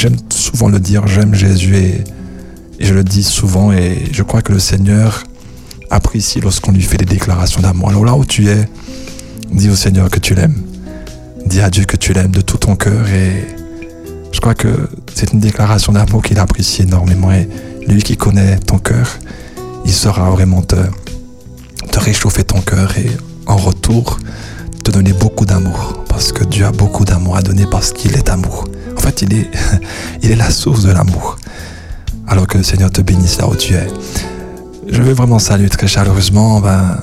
j'aime souvent le dire, j'aime Jésus et, je le dis souvent et je crois que le Seigneur apprécie lorsqu'on lui fait des déclarations d'amour. Alors là où tu es, dis au Seigneur que tu l'aimes. Dis à Dieu que tu l'aimes de tout ton cœur et je crois que c'est une déclaration d'amour qu'il apprécie énormément et lui qui connaît ton cœur, il saura vraiment te, te réchauffer ton cœur et en retour te donner beaucoup d'amour parce que Dieu a beaucoup d'amour à donner parce qu'il est amour. En fait, il est, il est la source de l'amour. Alors que le Seigneur te bénisse là où tu es. Je veux vraiment saluer très chaleureusement, ben,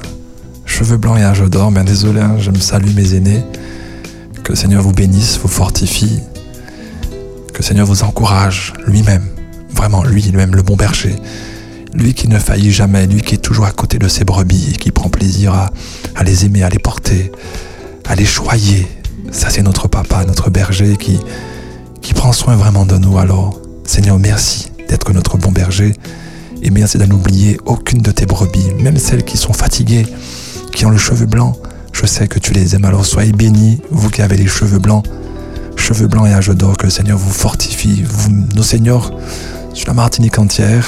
cheveux blancs et âge d'or, ben désolé, hein, je me salue mes aînés. Que le Seigneur vous bénisse, vous fortifie. Que le Seigneur vous encourage lui-même. Vraiment, lui-même, le bon berger. Lui qui ne faillit jamais, lui qui est toujours à côté de ses brebis et qui prend plaisir à les aimer, à les porter, à les choyer. Ça, c'est notre papa, notre berger qui, qui prend soin vraiment de nous. Alors, Seigneur, merci d'être notre bon berger et merci de n'oublier aucune de tes brebis, même celles qui sont fatiguées, qui ont le cheveu blanc. Je sais que tu les aimes, alors soyez bénis, vous qui avez les cheveux blancs, cheveux blancs et âge d'or, que le Seigneur vous fortifie, vous, nos seigneurs, sur la Martinique entière,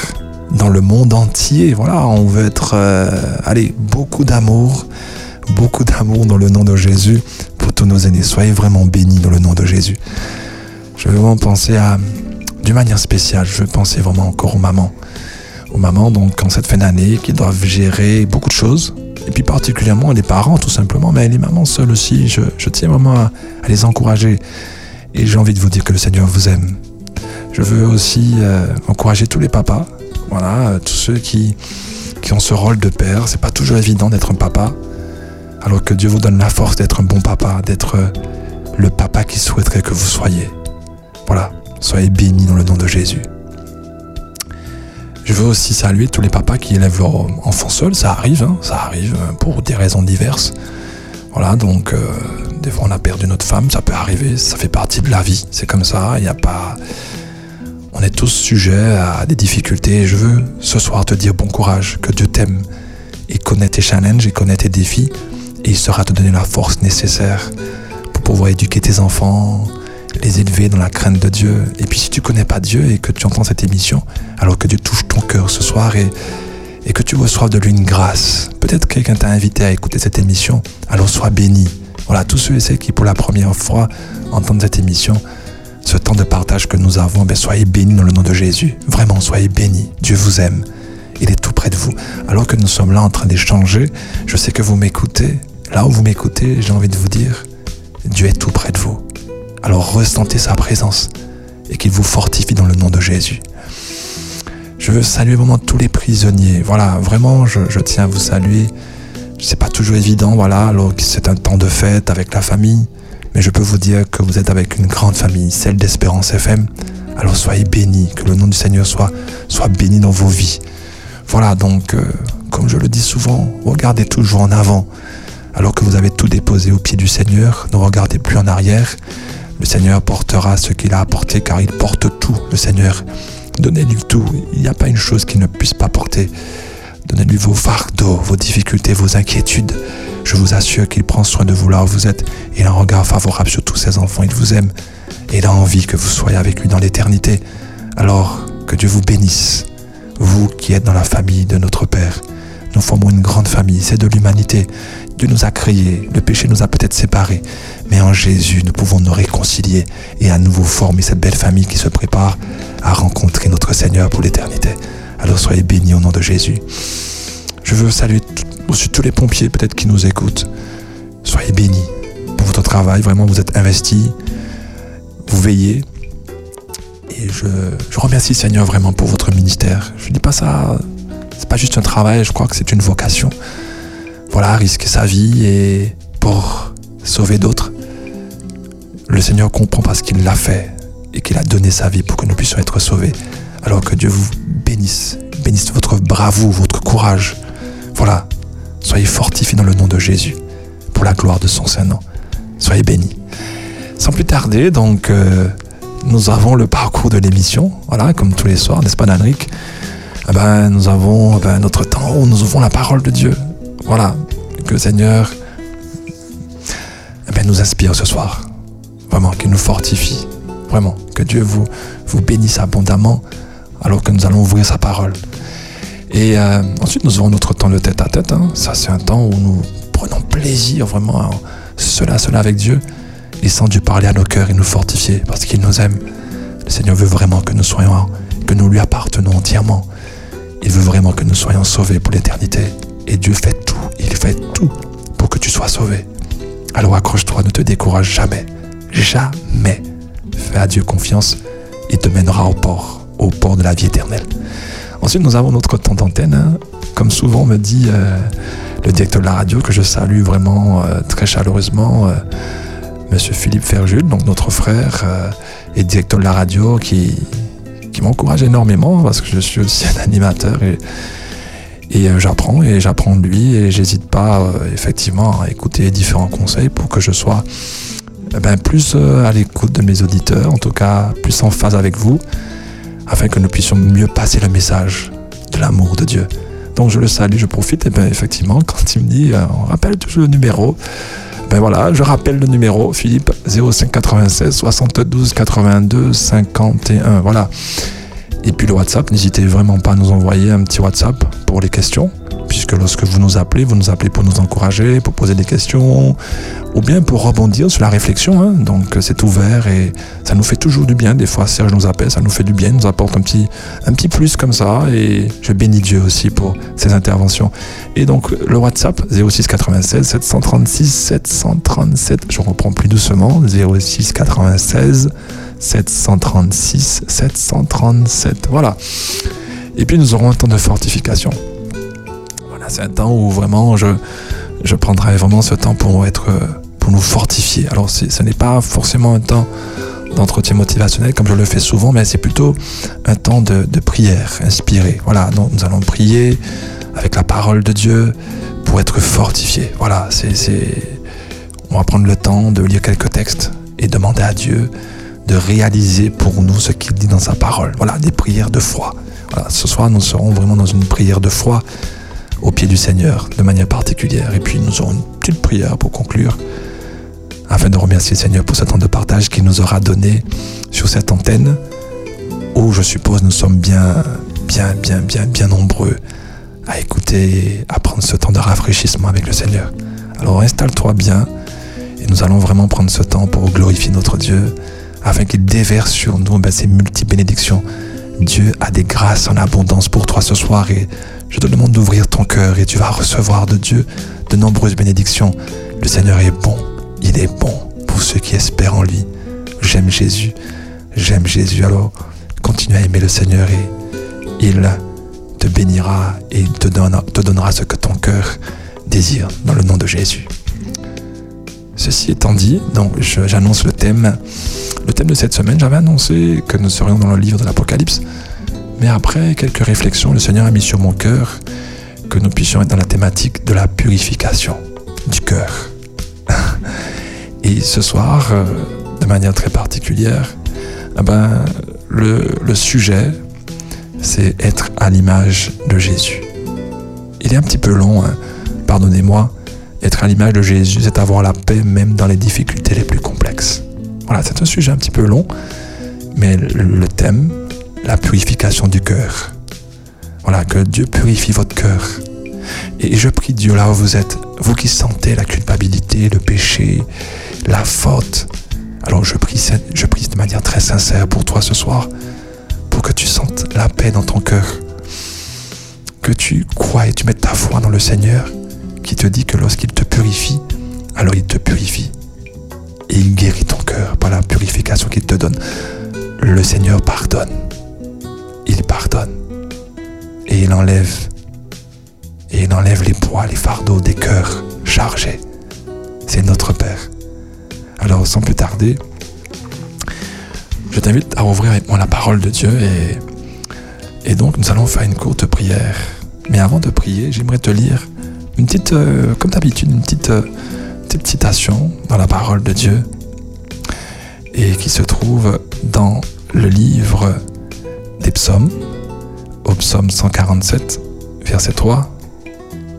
dans le monde entier. Voilà, on veut être, euh, allez, beaucoup d'amour, beaucoup d'amour dans le nom de Jésus pour tous nos aînés. Soyez vraiment bénis dans le nom de Jésus. Je veux vraiment penser à, d'une manière spéciale, je veux penser vraiment encore aux mamans. Aux mamans, donc, en cette fin d'année, qui doivent gérer beaucoup de choses. Et puis particulièrement les parents, tout simplement, mais les mamans seules aussi. Je, tiens vraiment à, les encourager. Et j'ai envie de vous dire que le Seigneur vous aime. Je veux aussi euh, encourager tous les papas voilà, tous ceux qui, qui ont ce rôle de père, c'est pas toujours évident d'être un papa, alors que Dieu vous donne la force d'être un bon papa, d'être le papa qui souhaiterait que vous soyez. Voilà, soyez bénis dans le nom de Jésus. Je veux aussi saluer tous les papas qui élèvent leurs enfants seuls, ça arrive, hein, ça arrive euh, pour des raisons diverses. Voilà, donc euh, des fois on a perdu notre femme, ça peut arriver, ça fait partie de la vie, c'est comme ça, il n'y a pas on est tous sujets à des difficultés. Et je veux ce soir te dire bon courage, que Dieu t'aime. Il connaît tes challenges, il connaît tes défis. Et il saura te donner la force nécessaire pour pouvoir éduquer tes enfants, les élever dans la crainte de Dieu. Et puis si tu connais pas Dieu et que tu entends cette émission, alors que Dieu touche ton cœur ce soir et, que tu reçoives de lui une grâce, peut-être quelqu'un t'a invité à écouter cette émission, alors sois béni. Voilà, tous ceux et celles qui pour la première fois entendent cette émission, ce temps de partage que nous avons, ben, soyez bénis dans le nom de Jésus. Vraiment, soyez bénis. Dieu vous aime. Il est tout près de vous. Alors que nous sommes là en train d'échanger, je sais que vous m'écoutez. Là où vous m'écoutez, j'ai envie de vous dire, Dieu est tout près de vous. Alors ressentez sa présence et qu'il vous fortifie dans le nom de Jésus. Je veux saluer vraiment tous les prisonniers. Voilà, vraiment, je, tiens à vous saluer. C'est pas toujours évident, voilà, alors que c'est un temps de fête avec la famille. Mais je peux vous dire que vous êtes avec une grande famille, celle d'Espérance FM. Alors soyez bénis, que le nom du Seigneur soit, soit béni dans vos vies. Voilà, donc, euh, comme je le dis souvent, regardez toujours en avant. Alors que vous avez tout déposé au pied du Seigneur, ne regardez plus en arrière. Le Seigneur portera ce qu'il a apporté car il porte tout, le Seigneur. Donnez-lui tout. Il n'y a pas une chose qu'il ne puisse pas porter. Donnez-lui vos fardeaux, vos difficultés, vos inquiétudes. Je vous assure qu'il prend soin de vous là où vous êtes. Il a un regard favorable sur tous ses enfants. Il vous aime. Et il a envie que vous soyez avec lui dans l'éternité. Alors, que Dieu vous bénisse. Vous qui êtes dans la famille de notre Père. Nous formons une grande famille. C'est de l'humanité. Dieu nous a créés. Le péché nous a peut-être séparés. Mais en Jésus, nous pouvons nous réconcilier et à nouveau former cette belle famille qui se prépare à rencontrer notre Seigneur pour l'éternité. Alors soyez bénis au nom de Jésus. Je veux saluer aussi tous les pompiers peut-être qui nous écoutent. Soyez bénis pour votre travail. Vraiment, vous êtes investis. Vous veillez. Et je, je remercie Seigneur vraiment pour votre ministère. Je ne dis pas ça, pas juste un travail, je crois que c'est une vocation. Voilà, risquer sa vie et pour sauver d'autres. Le Seigneur comprend parce qu'il l'a fait et qu'il a donné sa vie pour que nous puissions être sauvés. Alors que Dieu vous bénisse, bénisse votre bravoure, votre courage. Voilà, soyez fortifiés dans le nom de Jésus, pour la gloire de son Saint-Nom. Soyez bénis. Sans plus tarder, donc, euh, nous avons le parcours de l'émission, voilà, comme tous les soirs, n'est-ce pas, Danric eh ben, Nous avons eh ben, notre temps où nous ouvrons la parole de Dieu. Voilà, que le Seigneur eh ben, nous inspire ce soir. Vraiment, qu'il nous fortifie. Vraiment. Que Dieu vous, vous bénisse abondamment alors que nous allons ouvrir sa parole. Et euh, ensuite, nous aurons notre temps de tête à tête. Hein. Ça, c'est un temps où nous prenons plaisir vraiment à cela, cela avec Dieu. Laissant Dieu parler à nos cœurs et nous fortifier parce qu'il nous aime. Le Seigneur veut vraiment que nous soyons, que nous lui appartenons entièrement. Il veut vraiment que nous soyons sauvés pour l'éternité. Et Dieu fait tout, il fait tout pour que tu sois sauvé. Alors accroche-toi, ne te décourage jamais. Jamais. Fais à Dieu confiance, il te mènera au port, au port de la vie éternelle. Ensuite, nous avons notre temps d'antenne. Hein. Comme souvent me dit euh, le directeur de la radio, que je salue vraiment euh, très chaleureusement, euh, Monsieur Philippe Ferjul, donc notre frère et directeur de la radio, qui, m'encourage énormément parce que je suis aussi un animateur et, et j'apprends et j'apprends de lui et j'hésite pas effectivement à écouter différents conseils pour que je sois eh ben, plus à l'écoute de mes auditeurs, en tout cas plus en phase avec vous afin que nous puissions mieux passer le message de l'amour de Dieu. Donc je le salue, je profite, et bien effectivement, quand il me dit, euh, on rappelle toujours le numéro, ben voilà, je rappelle le numéro, Philippe, 0596 72 82 51, voilà. Et puis le WhatsApp, n'hésitez vraiment pas à nous envoyer un petit WhatsApp pour les questions puisque lorsque vous nous appelez, vous nous appelez pour nous encourager, pour poser des questions, ou bien pour rebondir sur la réflexion. Hein. Donc c'est ouvert et ça nous fait toujours du bien. Des fois, Serge nous appelle, ça nous fait du bien, nous apporte un petit, un petit plus comme ça. Et je bénis Dieu aussi pour ces interventions. Et donc le WhatsApp 06 96 736 737. Je reprends plus doucement 06 96 736 737. Voilà. Et puis nous aurons un temps de fortification c'est un temps où vraiment je, je prendrai vraiment ce temps pour être pour nous fortifier. Alors ce n'est pas forcément un temps d'entretien motivationnel comme je le fais souvent, mais c'est plutôt un temps de, prière inspiré. Voilà, donc nous allons prier avec la parole de Dieu pour être fortifié. Voilà, c'est, on va prendre le temps de lire quelques textes et demander à Dieu de réaliser pour nous ce qu'il dit dans sa parole. Voilà, des prières de foi. Ce soir, nous serons vraiment dans une prière de foi au pied du Seigneur de manière particulière. Et puis nous aurons une petite prière pour conclure, afin de remercier le Seigneur pour ce temps de partage qu'il nous aura donné sur cette antenne, où je suppose nous sommes bien, bien, bien, bien, bien nombreux à écouter, à prendre ce temps de rafraîchissement avec le Seigneur. Alors installe-toi bien et nous allons vraiment prendre ce temps pour glorifier notre Dieu afin qu'il déverse sur nous ben, ses multi-bénédictions. Dieu a des grâces en abondance pour toi ce soir et je te demande d'ouvrir ton cœur et tu vas recevoir de Dieu de nombreuses bénédictions. Le Seigneur est bon, il est bon pour ceux qui espèrent en lui. J'aime Jésus, j'aime Jésus. Alors continue à aimer le Seigneur et il te bénira et te, te donnera ce que ton cœur désire dans le nom de Jésus. Ceci étant dit, donc j'annonce le thème. Le thème de cette semaine, j'avais annoncé que nous serions dans le livre de l'Apocalypse. Mais après quelques réflexions, le Seigneur a mis sur mon cœur que nous puissions être dans la thématique de la purification du cœur. Et ce soir, euh, de manière très particulière, eh ben, le, sujet, c'est être à l'image de Jésus. Il est un petit peu long, hein. pardonnez-moi. Être à l'image de Jésus, c'est avoir la paix même dans les difficultés les plus complexes. Voilà, c'est un sujet un petit peu long, mais le thème, la purification du cœur. Voilà, que Dieu purifie votre cœur. Et je prie Dieu là où vous êtes, vous qui sentez la culpabilité, le péché, la faute. Alors je prie, je de manière très sincère pour toi ce soir, pour que tu sentes la paix dans ton cœur. Que tu crois et tu mettes ta foi dans le Seigneur, qui te dit que lorsqu'il te purifie, alors il te purifie. Et il guérit ton cœur par la purification qu'il te donne. Le Seigneur pardonne il pardonne. Et il enlève. Et il enlève les poids, les fardeaux des cœurs chargés. C'est notre Père. Alors sans plus tarder, je t'invite à ouvrir avec moi la parole de Dieu et, et donc nous allons faire une courte prière. Mais avant de prier, j'aimerais te lire une petite, euh, comme d'habitude, une petite, euh, petite citation dans la parole de Dieu et qui se trouve dans le livre des psaumes, au psaume 147, verset 3,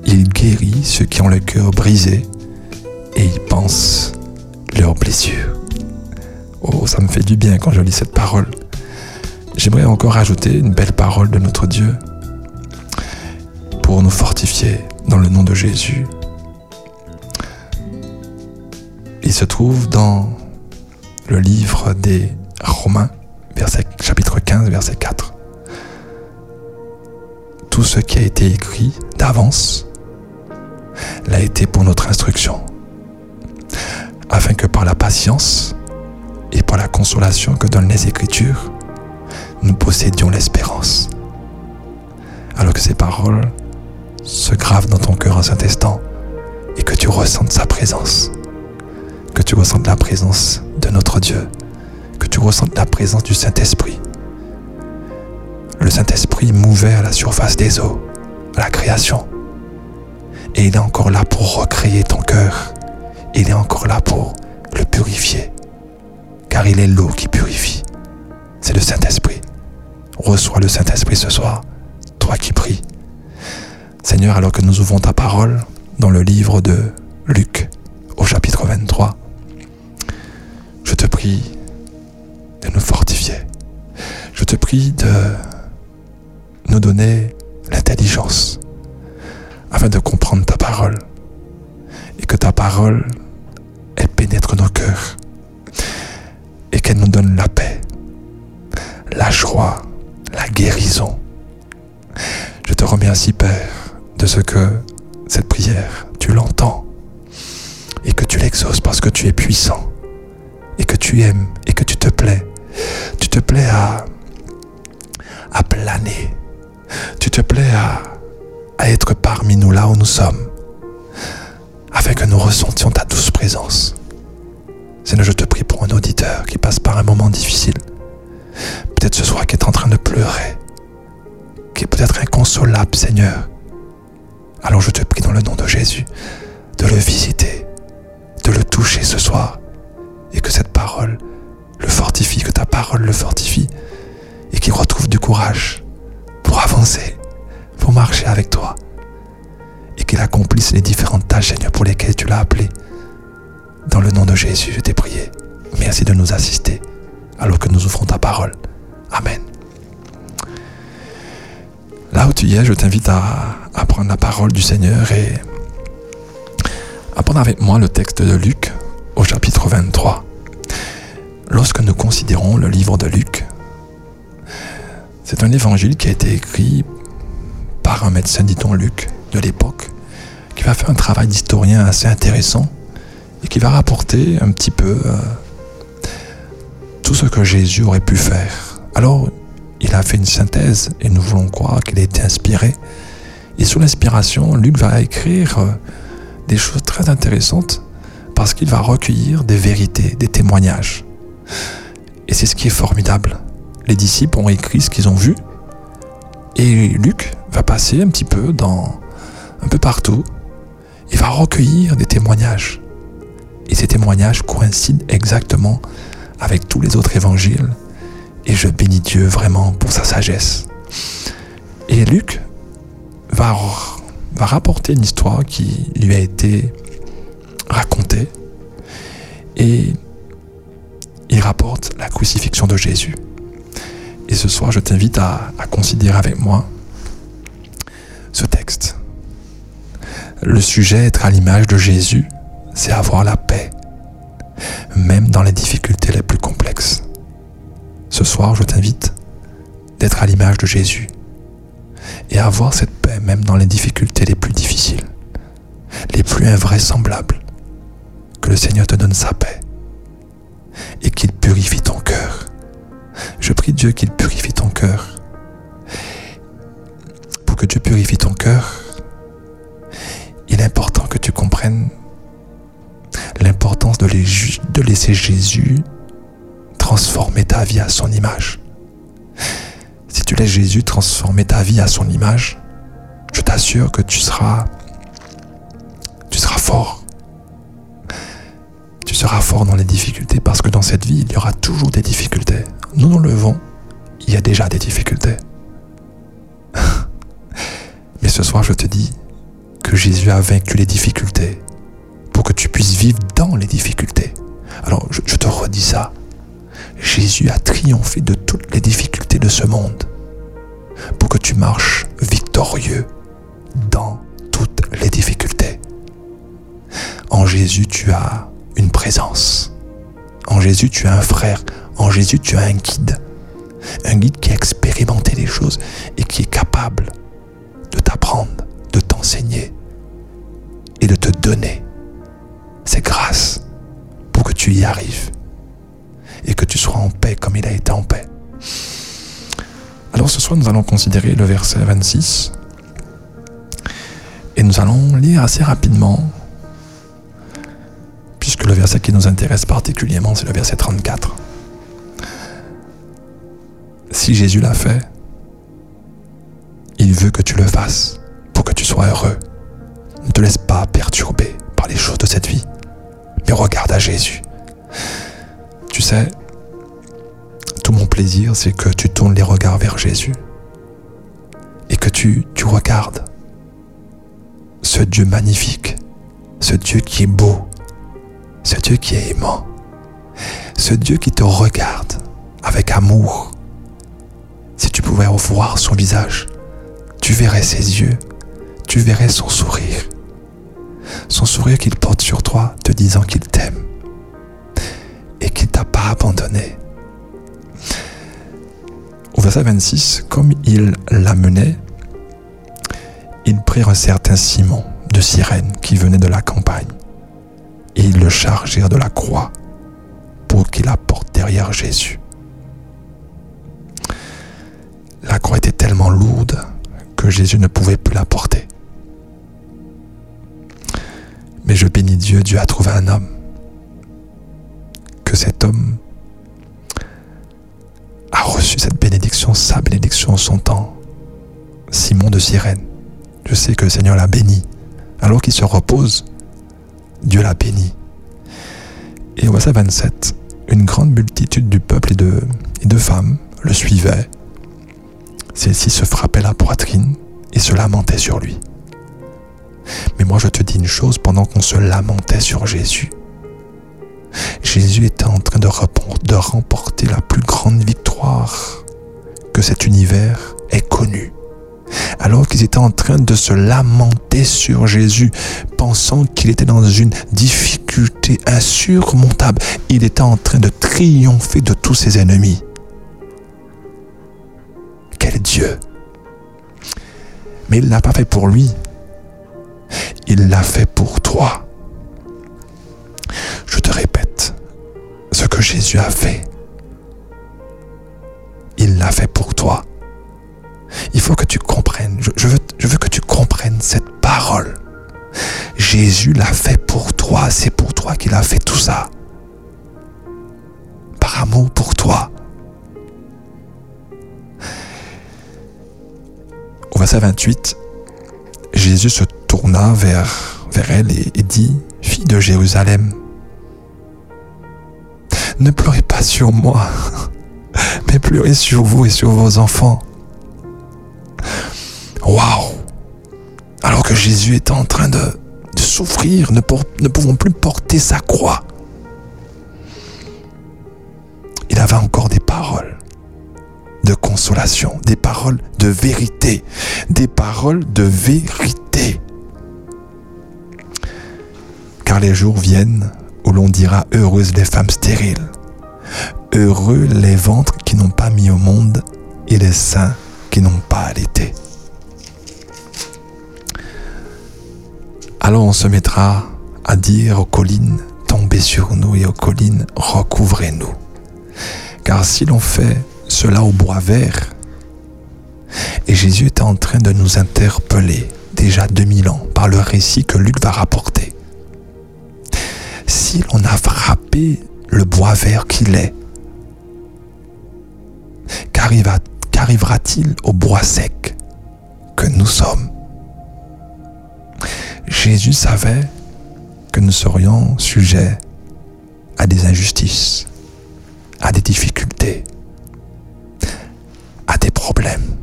Il guérit ceux qui ont le cœur brisé et il pense leurs blessures. Oh, ça me fait du bien quand je lis cette parole. J'aimerais encore ajouter une belle parole de notre Dieu pour nous fortifier dans le nom de Jésus. Il se trouve dans le livre des Romains, chapitre 15, verset 4. Tout ce qui a été écrit d'avance l'a été pour notre instruction, afin que par la patience et par la consolation que donnent les Écritures, nous possédions l'espérance. Alors que ces paroles se gravent dans ton cœur en Saint-Instant et que tu ressentes sa présence, que tu ressentes la présence de notre Dieu, que tu ressentes la présence du Saint-Esprit. Le Saint-Esprit mouvait à la surface des eaux, à la création. Et il est encore là pour recréer ton cœur. Il est encore là pour le purifier. Car il est l'eau qui purifie. C'est le Saint-Esprit. Reçois le Saint-Esprit ce soir, toi qui pries. Seigneur, alors que nous ouvrons ta parole dans le livre de Luc au chapitre 23, je te prie de nous fortifier. Je te prie de nous donner l'intelligence afin de comprendre ta parole et que ta parole, pénètre nos cœurs et qu'elle nous donne la paix, la joie, la guérison. Je te remercie, Père, de ce que cette prière, tu l'entends et que tu l'exauces parce que tu es puissant et que tu aimes et que tu te plais. Tu te plais à, planer. Tu te plais à, à être parmi nous là où nous sommes afin que nous ressentions ta douce présence. Seigneur, je te prie pour un auditeur qui passe par un moment difficile. Peut-être ce soir qui est en train de pleurer, qui est peut-être inconsolable, Seigneur. Alors je te prie dans le nom de Jésus de le visiter, de le toucher ce soir, et que cette parole le fortifie, que ta parole le fortifie, et qu'il retrouve du courage pour avancer, pour marcher avec toi, et qu'il accomplisse les différentes tâches, Seigneur, pour lesquelles tu l'as appelé. Dans le nom de Jésus, je t'ai prié. Merci de nous assister alors que nous ouvrons ta parole. Amen. Là où tu y es, je t'invite à, à prendre la parole du Seigneur et à prendre avec moi le texte de Luc au chapitre 23. Lorsque nous considérons le livre de Luc, c'est un évangile qui a été écrit par un médecin, dit-on Luc, de l'époque, qui va faire un travail d'historien assez intéressant et qui va rapporter un petit peu euh, tout ce que Jésus aurait pu faire. Alors, il a fait une synthèse et nous voulons croire qu'il a été inspiré. Et sous l'inspiration, Luc va écrire euh, des choses très intéressantes parce qu'il va recueillir des vérités, des témoignages. Et c'est ce qui est formidable. Les disciples ont écrit ce qu'ils ont vu et Luc va passer un petit peu dans un peu partout. Il va recueillir des témoignages. Et ces témoignages coïncident exactement avec tous les autres évangiles. Et je bénis Dieu vraiment pour sa sagesse. Et Luc va, va rapporter une histoire qui lui a été racontée. Et il rapporte la crucifixion de Jésus. Et ce soir, je t'invite à, à, considérer avec moi ce texte. Le sujet, être à l'image de Jésus, c'est avoir la paix, même dans les difficultés les plus complexes. Ce soir, je t'invite d'être à l'image de Jésus et avoir cette paix même dans les difficultés les plus difficiles, les plus invraisemblables. Que le Seigneur te donne sa paix et qu'il purifie ton cœur. Je prie Dieu qu'il purifie ton cœur. Pour que Dieu purifie ton cœur, il est important que tu comprennes l'importance de, laisser Jésus transformer ta vie à son image. Si tu laisses Jésus transformer ta vie à son image, je t'assure que tu seras tu seras fort. Tu seras fort dans les difficultés parce que dans cette vie, il y aura toujours des difficultés. Nous nous levons, il y a déjà des difficultés. Mais ce soir, je te dis que Jésus a vaincu les difficultés pour que tu puisses vivre dans les difficultés. Alors, je, je te redis ça. Jésus a triomphé de toutes les difficultés de ce monde pour que tu marches victorieux dans toutes les difficultés. En Jésus, tu as une présence. En Jésus, tu as un frère. En Jésus, tu as un guide. Un guide qui a expérimenté les choses et qui est capable de t'apprendre, de t'enseigner et de te donner ses grâces pour que tu y arrives et que tu sois en paix comme il a été en paix. Alors ce soir, nous allons considérer le verset 26 et nous allons lire assez rapidement puisque le verset qui nous intéresse particulièrement, c'est le verset 34. Si Jésus l'a fait, il veut que tu le fasses pour que tu sois heureux. Ne te laisse pas perturber par les choses de cette vie, mais regarde à Jésus. Tu sais, c'est que tu tournes les regards vers Jésus et que tu, tu regardes ce Dieu magnifique, ce Dieu qui est beau, ce Dieu qui est aimant, ce Dieu qui te regarde avec amour. Si tu pouvais revoir son visage, tu verrais ses yeux, tu verrais son sourire. Son sourire qu'il porte sur toi te disant qu'il t'aime et qu'il t'a pas abandonné. Au verset 26, comme il l'amenait, ils prirent un certain Simon de Cyrène qui venait de la campagne et ils le chargèrent de la croix pour qu'il la porte derrière Jésus. La croix était tellement lourde que Jésus ne pouvait plus la porter. Mais je bénis Dieu, Dieu a trouvé un homme. Que cet homme reçu cette bénédiction, sa bénédiction, son temps. Simon de Cyrène. Je sais que le Seigneur l'a béni. Alors qu'il se repose, Dieu l'a béni. Et au verset 27, une grande multitude du peuple et de, et de femmes le suivaient. Celles-ci se frappaient la poitrine et se lamentaient sur lui. Mais moi je te dis une chose, pendant qu'on se lamentait sur Jésus, Jésus était en train de, remporter la plus grande victoire que cet univers ait connue alors qu'ils étaient en train de se lamenter sur Jésus, pensant qu'il était dans une difficulté insurmontable. Il était en train de triompher de tous ses ennemis. Quel Dieu Mais il ne l'a pas fait pour lui. Il l'a fait pour toi. Je te répète, ce que Jésus a fait, il l'a fait pour toi. Il faut que tu comprennes, je, veux, que tu comprennes cette parole. Jésus l'a fait pour toi, c'est pour toi qu'il a fait tout ça. Par amour pour toi. Au verset 28, Jésus se tourna vers, elle et dit, Fille de Jérusalem, ne pleurez pas sur moi, mais pleurez sur vous et sur vos enfants. Waouh Alors que Jésus est en train de, souffrir, ne, ne pouvons plus porter sa croix. Il avait encore des paroles de consolation, des paroles de vérité, des paroles de vérité. Car les jours viennent l'on dira heureuses les femmes stériles, heureux les ventres qui n'ont pas mis au monde et les seins qui n'ont pas allaité. Alors on se mettra à dire aux collines, tombez sur nous et aux collines, recouvrez-nous. Car si l'on fait cela au bois vert, et Jésus est en train de nous interpeller déjà 2000 ans par le récit que Luc va rapporter. Si l'on a frappé le bois vert qu'il est, qu'arrivera-t-il au bois sec que nous sommes? Jésus savait que nous serions sujets à des injustices, à des difficultés, à des problèmes,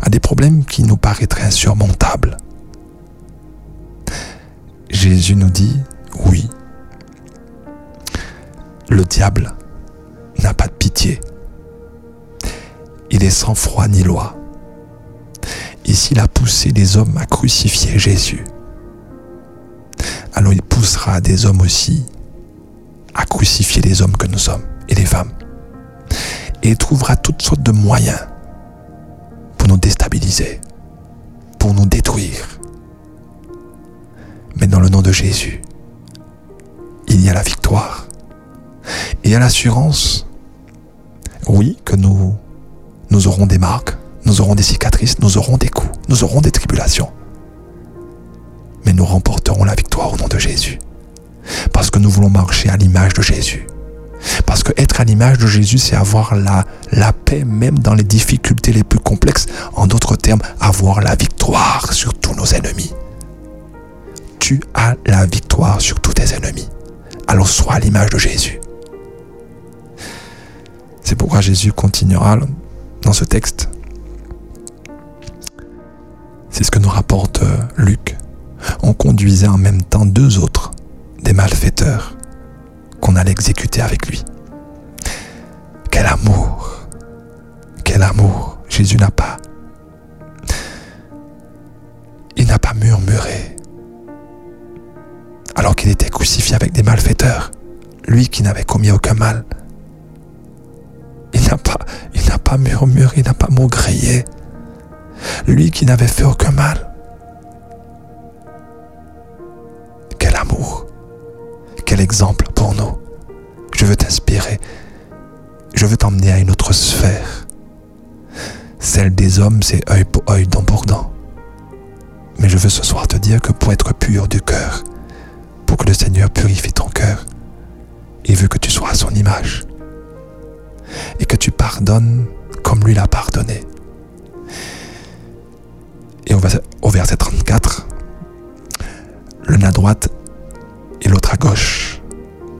à des problèmes qui nous paraîtraient insurmontables. Jésus nous dit, oui, le diable n'a pas de pitié. Il est sans froid ni loi. Et s'il a poussé des hommes à crucifier Jésus, alors il poussera des hommes aussi à crucifier les hommes que nous sommes et les femmes. Et il trouvera toutes sortes de moyens pour nous déstabiliser, pour nous détruire. Mais dans le nom de Jésus, il y a la victoire. Il y a l'assurance, oui, que nous, nous aurons des marques, nous aurons des cicatrices, nous aurons des coups, nous aurons des tribulations. Mais nous remporterons la victoire au nom de Jésus. Parce que nous voulons marcher à l'image de Jésus. Parce que être à l'image de Jésus, c'est avoir la, la paix même dans les difficultés les plus complexes. En d'autres termes, avoir la victoire sur tous nos ennemis. Tu as la victoire sur tous tes ennemis. Alors sois à l'image de Jésus. C'est pourquoi Jésus continuera dans ce texte. C'est ce que nous rapporte euh, Luc. On conduisait en même temps deux autres, des malfaiteurs, qu'on allait exécuter avec lui. Quel amour Quel amour Jésus n'a pas. Il n'a pas murmuré. Alors qu'il était crucifié avec des malfaiteurs, lui qui n'avait commis aucun mal. Il n'a pas, murmuré, il n'a pas maugréé. Lui qui n'avait fait aucun mal. Quel amour. Quel exemple pour nous. Je veux t'inspirer. Je veux t'emmener à une autre sphère. Celle des hommes, c'est œil pour œil, dent pour dent. Mais je veux ce soir te dire que pour être pur du cœur, que le Seigneur purifie ton cœur, il veut que tu sois à son image et que tu pardonnes comme lui l'a pardonné. Et au verset 34, l'un à droite et l'autre à gauche,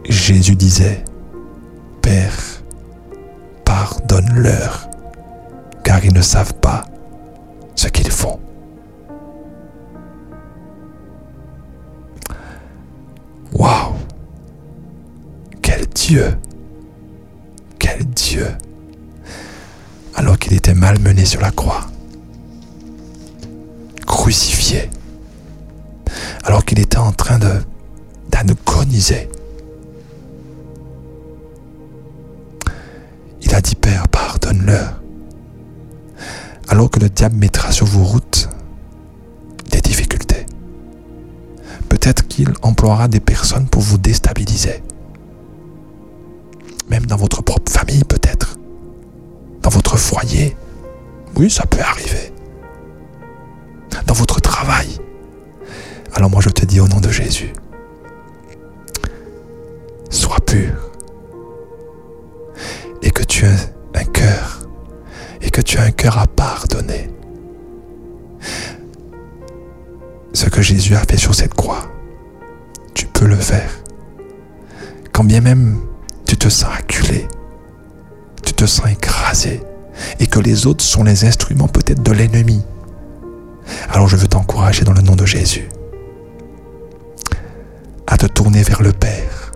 Jésus disait, Père, pardonne-leur, car ils ne savent pas ce qu'ils font. Waouh. Quel Dieu. Quel Dieu. Alors qu'il était malmené sur la croix, crucifié, alors qu'il était en train de. Il a dit Père, pardonne-leur. Alors que le diable mettra sur vos routes Peut-être qu'il emploiera des personnes pour vous déstabiliser. Même dans votre propre famille, peut-être. Dans votre foyer. Oui, ça peut arriver. Dans votre travail. Alors moi je te dis au nom de Jésus, sois pur. Et que tu aies un cœur. Et que tu as un cœur à pardonner. Ce que Jésus a fait sur cette croix, tu peux le faire. Quand bien même tu te sens acculé, tu te sens écrasé, et que les autres sont les instruments peut-être de l'ennemi. Alors je veux t'encourager dans le nom de Jésus à te tourner vers le Père.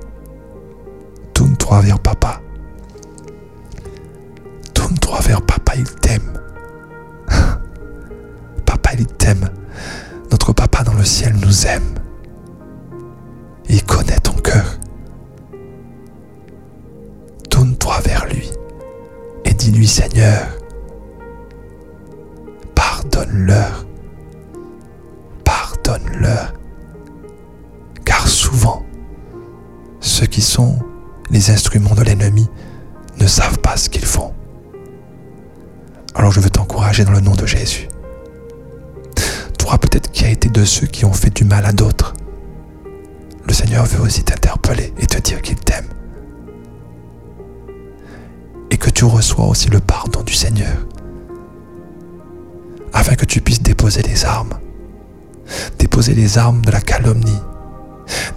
Tourne-toi vers Papa. Tourne-toi vers Papa, il t'aime. Ciel nous aime. Il connaît ton cœur. Tourne-toi vers lui et dis-lui Seigneur, pardonne-leur. Pardonne-leur. Car souvent, ceux qui sont les instruments de l'ennemi ne savent pas ce qu'ils font. Alors je veux t'encourager dans le nom de Jésus. Toi peut-être qui as été de ceux qui ont fait du mal à d'autres. Le Seigneur veut aussi t'interpeller et te dire qu'il t'aime. Et que tu reçois aussi le pardon du Seigneur. Afin que tu puisses déposer les armes. Déposer les armes de la calomnie.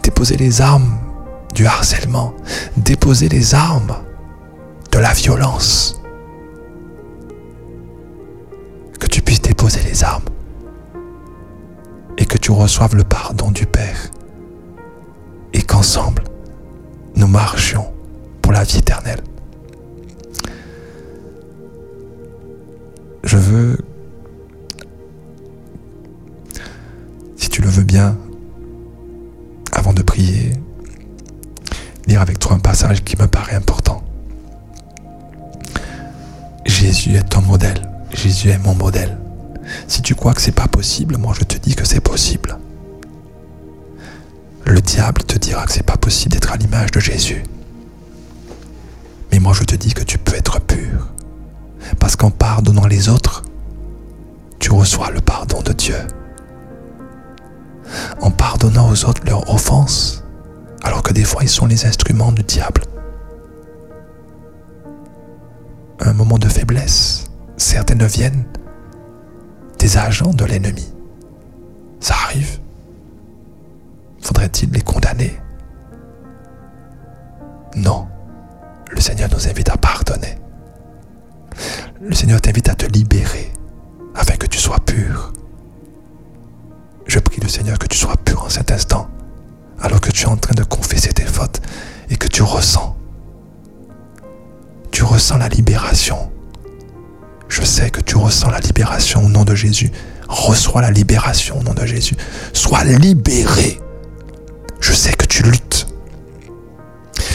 Déposer les armes du harcèlement. Déposer les armes de la violence. Que tu puisses déposer les armes tu reçoives le pardon du Père et qu'ensemble, nous marchions pour la vie éternelle. Je veux, si tu le veux bien, avant de prier, lire avec toi un passage qui me paraît important. Jésus est ton modèle. Jésus est mon modèle. Si tu crois que c'est pas possible, moi je te dis que c'est possible. Le diable te dira que c'est pas possible d'être à l'image de Jésus. Mais moi je te dis que tu peux être pur. Parce qu'en pardonnant les autres, tu reçois le pardon de Dieu. En pardonnant aux autres leurs offenses, alors que des fois ils sont les instruments du diable. Un moment de faiblesse, certaines viennent des agents de l'ennemi. Ça arrive. Faudrait-il les condamner? Non. Le Seigneur nous invite à pardonner. Le Seigneur t'invite à te libérer afin que tu sois pur. Je prie le Seigneur que tu sois pur en cet instant, alors que tu es en train de confesser tes fautes et que tu ressens. Tu ressens la libération. Je sais que tu ressens la libération au nom de Jésus. Reçois la libération au nom de Jésus. Sois libéré. Je sais que tu luttes.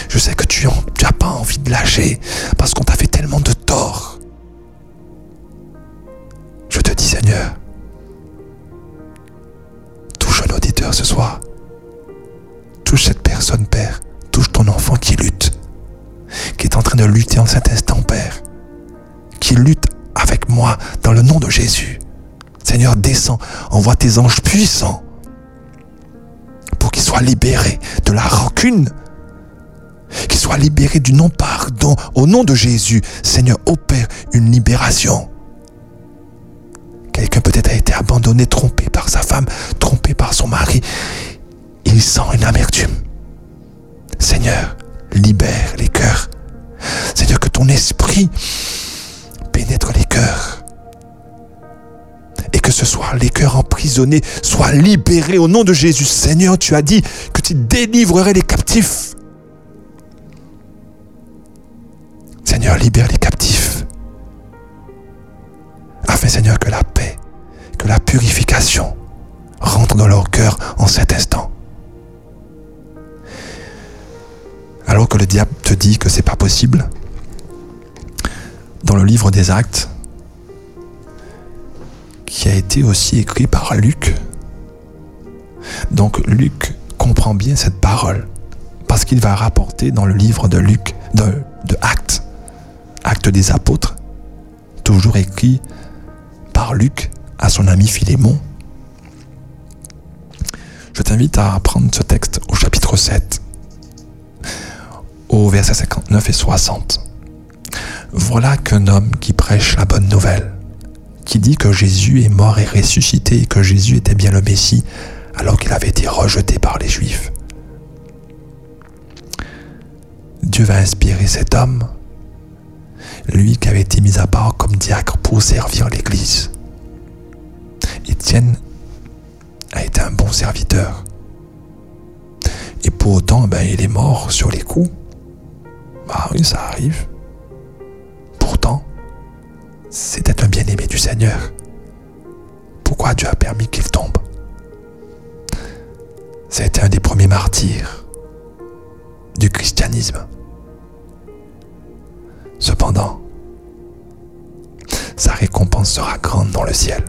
Je sais que tu n'as pas envie de lâcher parce qu'on t'a fait tellement de tort. Je te dis Seigneur, touche un auditeur ce soir. Touche cette personne, Père. Touche ton enfant qui lutte. Qui est en train de lutter en cet instant, Père. Qui lutte avec moi dans le nom de Jésus. Seigneur, descends, envoie tes anges puissants pour qu'ils soient libérés de la rancune, qu'ils soient libérés du non-pardon. Au nom de Jésus, Seigneur, opère une libération. Quelqu'un peut-être a été abandonné, trompé par sa femme, trompé par son mari. Il sent une amertume. Seigneur, libère les cœurs. Seigneur, que ton esprit pénètre les cœurs. Et que ce soir, les cœurs emprisonnés soient libérés au nom de Jésus. Seigneur, tu as dit que tu délivrerais les captifs. Seigneur, libère les captifs. Afin, Seigneur, que la paix, que la purification rentre dans leur cœur en cet instant. Alors que le diable te dit que c'est pas possible, dans le livre des actes, qui a été aussi écrit par Luc. Donc Luc comprend bien cette parole, parce qu'il va rapporter dans le livre de Luc, de, Actes, Actes des apôtres, toujours écrit par Luc à son ami Philémon. Je t'invite à prendre ce texte au chapitre 7, au verset 59 et 60. Voilà qu'un homme qui prêche la bonne nouvelle, qui dit que Jésus est mort et ressuscité et que Jésus était bien le Messie alors qu'il avait été rejeté par les Juifs. Dieu va inspirer cet homme, lui qui avait été mis à part comme diacre pour servir l'Église. Étienne a été un bon serviteur. Et pour autant, ben, il est mort sur les coups. Bah oui, ça arrive. Pourtant, c'était un bien-aimé du Seigneur. Pourquoi Dieu a permis qu'il tombe? C'était un des premiers martyrs du christianisme. Cependant, sa récompense sera grande dans le ciel.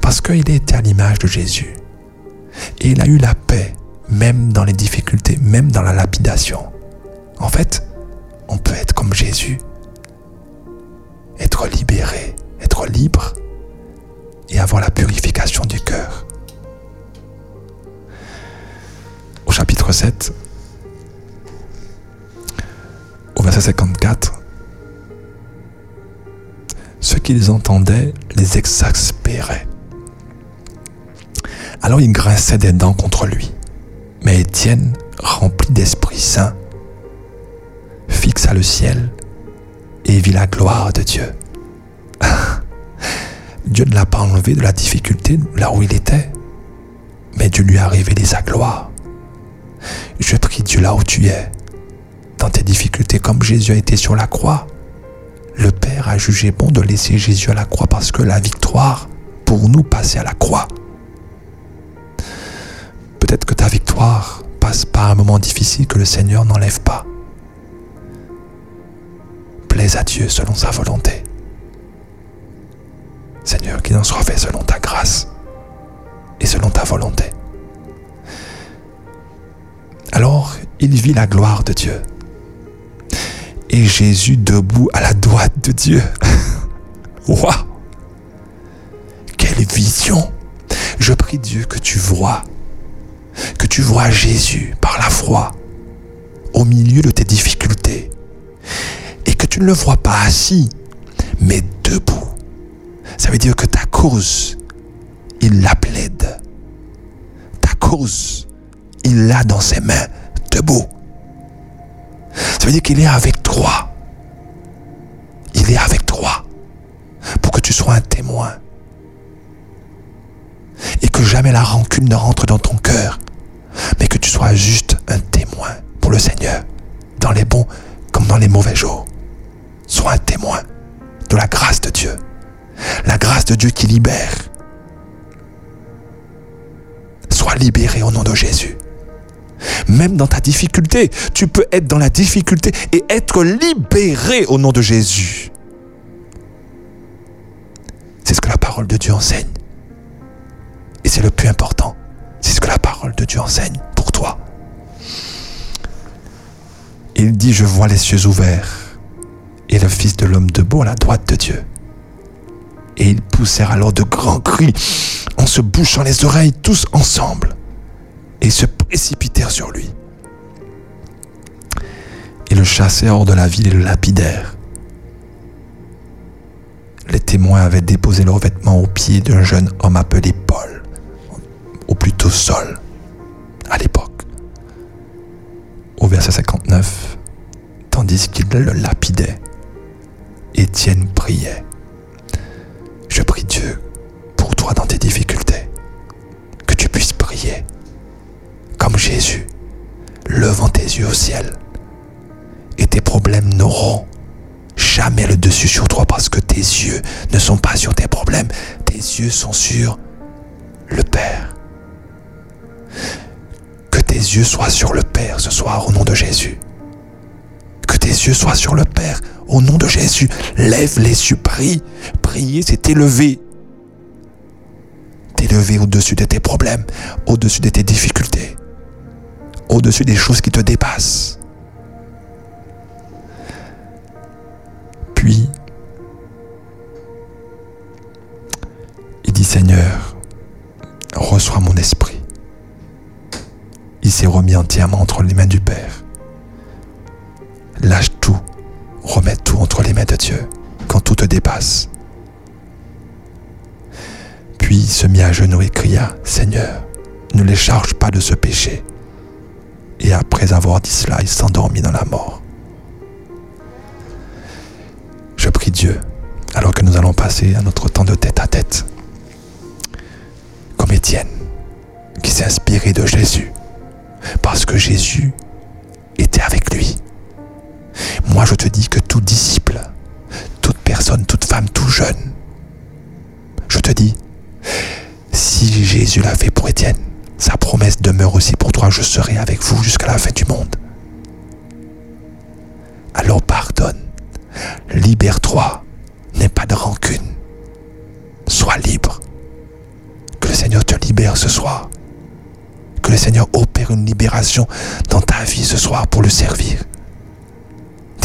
Parce qu'il était à l'image de Jésus. Et il a eu la paix, même dans les difficultés, même dans la lapidation. En fait, on peut être comme Jésus, être libéré, être libre et avoir la purification du cœur. Au chapitre 7, au verset 54, ce qu'ils entendaient les exaspérait. Alors ils grinçaient des dents contre lui. Mais Étienne, rempli d'Esprit Saint, fixa le ciel et vit la gloire de Dieu. Dieu ne l'a pas enlevé de la difficulté là où il était, mais Dieu lui a révélé sa gloire. Je prie Dieu là où tu es, dans tes difficultés comme Jésus a été sur la croix. Le Père a jugé bon de laisser Jésus à la croix parce que la victoire, pour nous, passait à la croix. Peut-être que ta victoire passe par un moment difficile que le Seigneur n'enlève pas. Plaise à Dieu selon sa volonté. Seigneur, qu'il en soit fait selon ta grâce et selon ta volonté. Alors, il vit la gloire de Dieu. Et Jésus debout à la droite de Dieu. Waouh Quelle vision Je prie Dieu que tu vois, que tu vois Jésus par la foi au milieu de tes difficultés et que tu ne le vois pas assis, mais debout. Ça veut dire que ta cause, il la plaide. Ta cause, il l'a dans ses mains, debout. Ça veut dire qu'il est avec toi. Il est avec toi pour que tu sois un témoin. Et que jamais la rancune ne rentre dans ton cœur, mais que tu sois juste un témoin pour le Seigneur, dans les bons comme dans les mauvais jours. Sois un témoin de la grâce de Dieu. La grâce de Dieu qui libère. Sois libéré au nom de Jésus. Même dans ta difficulté, tu peux être dans la difficulté et être libéré au nom de Jésus. C'est ce que la parole de Dieu enseigne. Et c'est le plus important. C'est ce que la parole de Dieu enseigne pour toi. Il dit, je vois les cieux ouverts et le Fils de l'homme debout à la droite de Dieu. Et ils poussèrent alors de grands cris en se bouchant les oreilles tous ensemble et se précipitèrent sur lui. Ils le chassèrent hors de la ville et le lapidèrent. Les témoins avaient déposé leurs vêtements aux pieds d'un jeune homme appelé Paul, ou plutôt Saul, à l'époque. Au verset 59, tandis qu'il le lapidait, Étienne priait. Je prie Dieu pour toi dans tes difficultés, que tu puisses prier comme Jésus, levant tes yeux au ciel. Et tes problèmes n'auront jamais le dessus sur toi parce que tes yeux ne sont pas sur tes problèmes, tes yeux sont sur le Père. Que tes yeux soient sur le Père ce soir au nom de Jésus. Que tes yeux soient sur le Père au nom de Jésus. Lève les yeux, prie. Prier, c'est t'élever. T'élever au-dessus de tes problèmes, au-dessus de tes difficultés, au-dessus des choses qui te dépassent. Puis, il dit Seigneur, reçois mon esprit. Il s'est remis entièrement entre les mains du Père. Lâche tout, remets tout entre les mains de Dieu quand tout te dépasse. Puis il se mit à genoux et cria, Seigneur, ne les charge pas de ce péché. Et après avoir dit cela, il s'endormit dans la mort. Je prie Dieu, alors que nous allons passer à notre temps de tête à tête, comme Étienne, qui s'est inspiré de Jésus, parce que Jésus était avec lui. Je te dis que tout disciple, toute personne, toute femme, tout jeune, je te dis, si Jésus l'a fait pour Étienne, sa promesse demeure aussi pour toi. Je serai avec vous jusqu'à la fin du monde. Alors pardonne, libère-toi, n'aie pas de rancune. Sois libre. Que le Seigneur te libère ce soir. Que le Seigneur opère une libération dans ta vie ce soir pour le servir.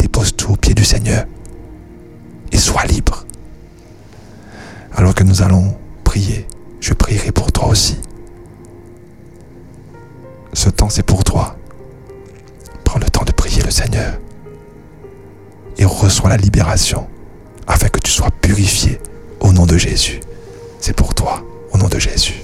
Dépose tout au pied du Seigneur et sois libre. Alors que nous allons prier, je prierai pour toi aussi. Ce temps, c'est pour toi. Prends le temps de prier le Seigneur et reçois la libération afin que tu sois purifié au nom de Jésus. C'est pour toi, au nom de Jésus.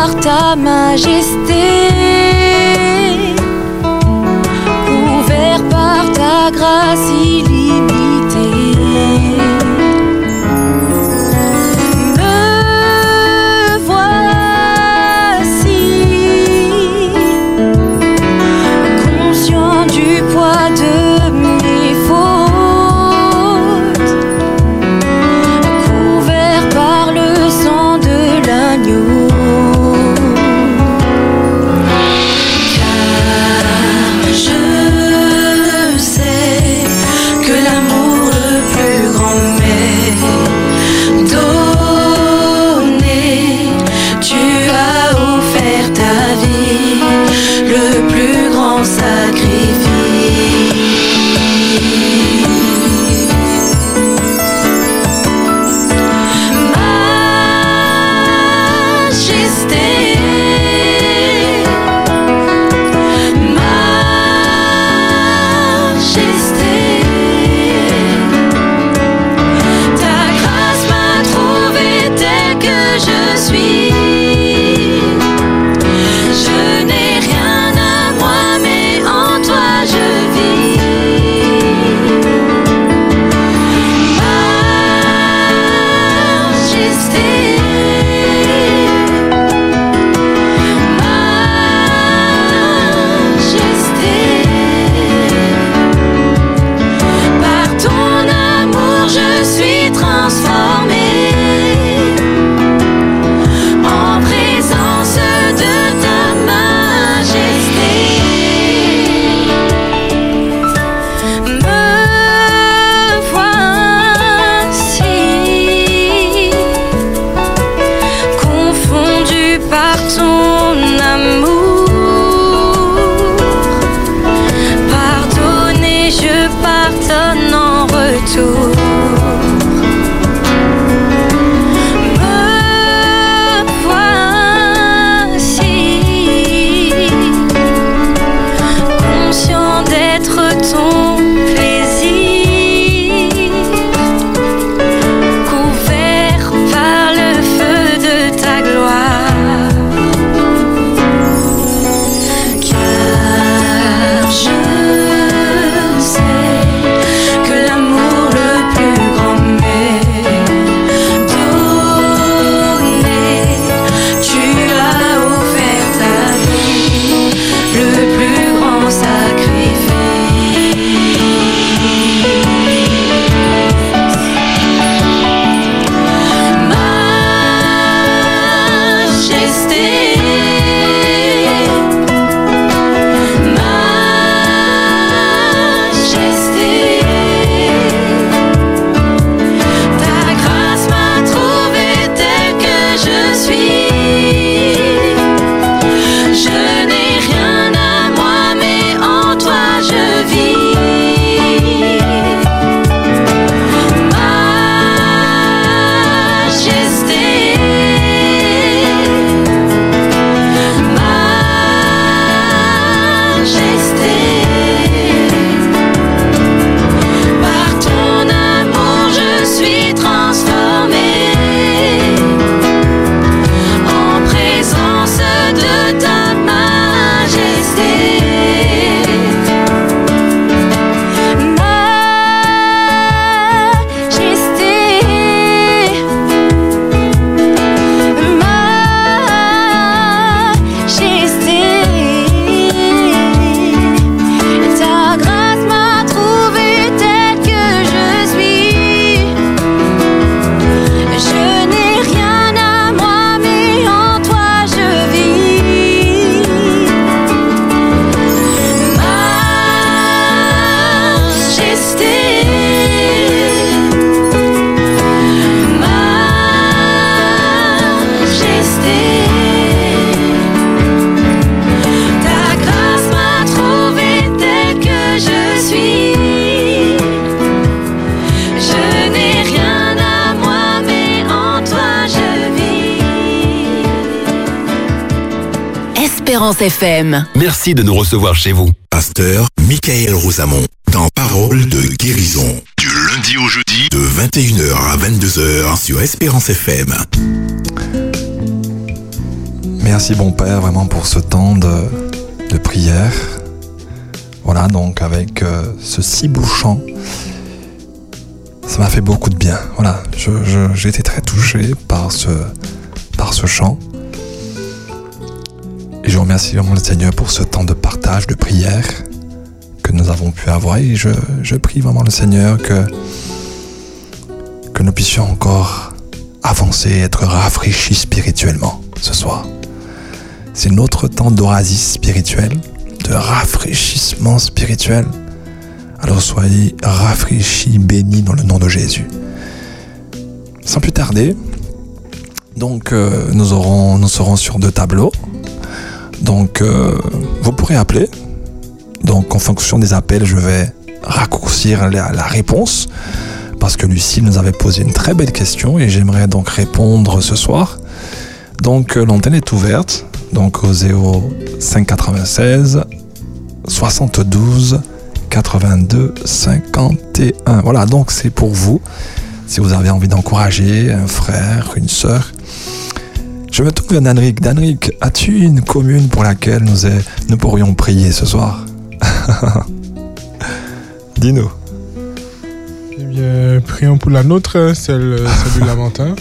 Par ta majesté, couvert par ta grâce FM. Merci de nous recevoir chez vous. Pasteur Michael Rosamont dans Parole de guérison. Du lundi au jeudi de 21h à 22h sur Espérance FM. Merci bon Père vraiment pour ce temps de, de prière. Voilà, donc avec euh, ce si beau chant, ça m'a fait beaucoup de bien. Voilà, j'ai été très touché par ce, par ce chant. Je remercie vraiment le Seigneur pour ce temps de partage, de prière que nous avons pu avoir. Et je, je prie vraiment le Seigneur que, que nous puissions encore avancer, être rafraîchis spirituellement ce soir. C'est notre temps d'oasis spirituel, de rafraîchissement spirituel. Alors soyez rafraîchis, bénis dans le nom de Jésus. Sans plus tarder, donc euh, nous, aurons, nous serons sur deux tableaux. Donc euh, vous pourrez appeler. Donc en fonction des appels, je vais raccourcir la, réponse parce que Lucie nous avait posé une très belle question et j'aimerais donc répondre ce soir. Donc euh, l'antenne est ouverte, donc au 0596 72 82 51. Voilà, donc c'est pour vous. Si vous avez envie d'encourager un frère, une sœur. Je me tourne vers Danric. Danric, as-tu une commune pour laquelle nous, est- nous pourrions prier ce soir Dis-nous. Eh bien, prions pour la nôtre, hein, celle, celle du Lamentin.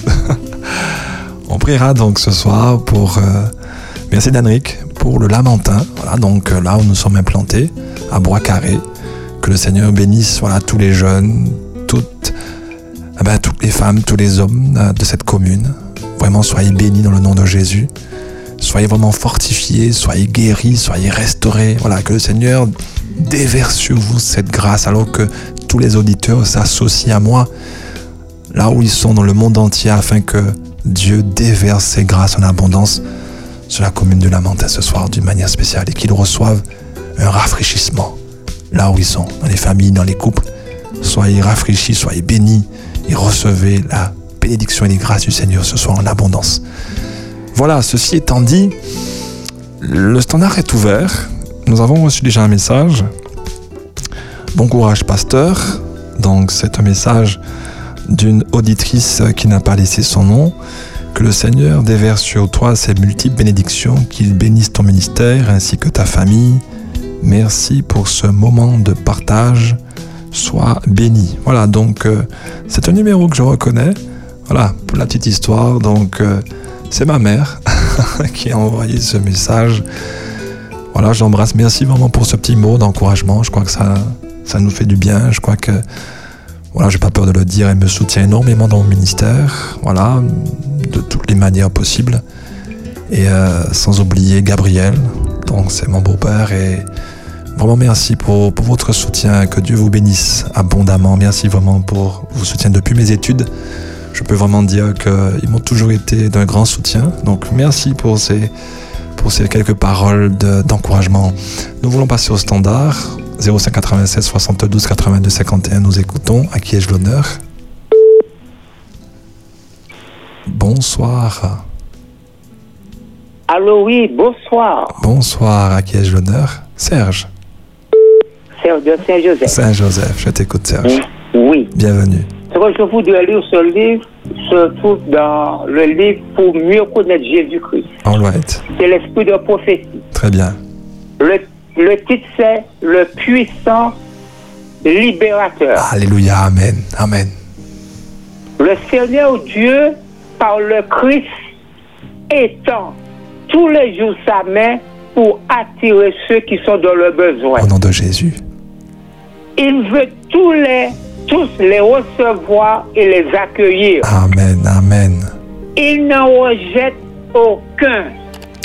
On priera donc ce soir pour. euh, merci Danric pour le Lamentin. Voilà, donc euh, là où nous sommes implantés, à Bois-Carré. Que le Seigneur bénisse voilà, tous les jeunes, toutes, eh ben, toutes les femmes, tous les hommes euh, de cette commune. Vraiment, soyez bénis dans le nom de Jésus. Soyez vraiment fortifiés, soyez guéris, soyez restaurés. Voilà, que le Seigneur déverse sur vous cette grâce alors que tous les auditeurs s'associent à moi là où ils sont dans le monde entier afin que Dieu déverse ses grâces en abondance sur la commune de Lamentin ce soir d'une manière spéciale et qu'ils reçoivent un rafraîchissement là où ils sont, dans les familles, dans les couples. Soyez rafraîchis, soyez bénis et recevez la bénédiction et les grâces du Seigneur ce soir en abondance. Voilà, ceci étant dit, le standard est ouvert. Nous avons reçu déjà un message. Bon courage, pasteur. Donc, c'est un message d'une auditrice qui n'a pas laissé son nom. Que le Seigneur déverse sur toi ses multiples bénédictions, qu'il bénisse ton ministère ainsi que ta famille. Merci pour ce moment de partage. Sois béni. Voilà, donc euh, c'est un numéro que je reconnais. Voilà, pour la petite histoire. Donc, euh, c'est ma mère qui a envoyé ce message. Voilà, j'embrasse. Merci vraiment pour ce petit mot d'encouragement. Je crois que ça, nous fait du bien. Je crois que voilà, j'ai pas peur de le dire, elle me soutient énormément dans mon ministère, voilà, de toutes les manières possibles. Et euh, sans oublier Gabriel, donc c'est mon beau-père, et vraiment merci pour, pour votre soutien, que Dieu vous bénisse abondamment. Merci vraiment pour vos soutiens depuis mes études. Je peux vraiment dire qu'ils m'ont toujours été d'un grand soutien. Donc merci pour ces, pour ces quelques paroles de- d'encouragement. Nous voulons passer au standard. 0596 72 82 51, nous écoutons. À qui ai-je l'honneur? Bonsoir. Allô, oui, bonsoir. Bonsoir, à qui ai-je l'honneur? Serge. Serge de Saint-Joseph. Saint-Joseph, je t'écoute Serge. Oui. Bienvenue. Je voudrais lire ce livre se trouve dans le livre pour mieux connaître Jésus-Christ. All right. C'est l'esprit de prophétie. Très bien. Le, le titre, c'est Le puissant libérateur. Alléluia, Amen. Amen. Le Seigneur Dieu, par le Christ, étend tous les jours sa main pour attirer ceux qui sont dans le besoin. Au nom de Jésus. Il veut tous les, tous les recevoir et les accueillir. Amen. Amen. Il n'en rejette aucun.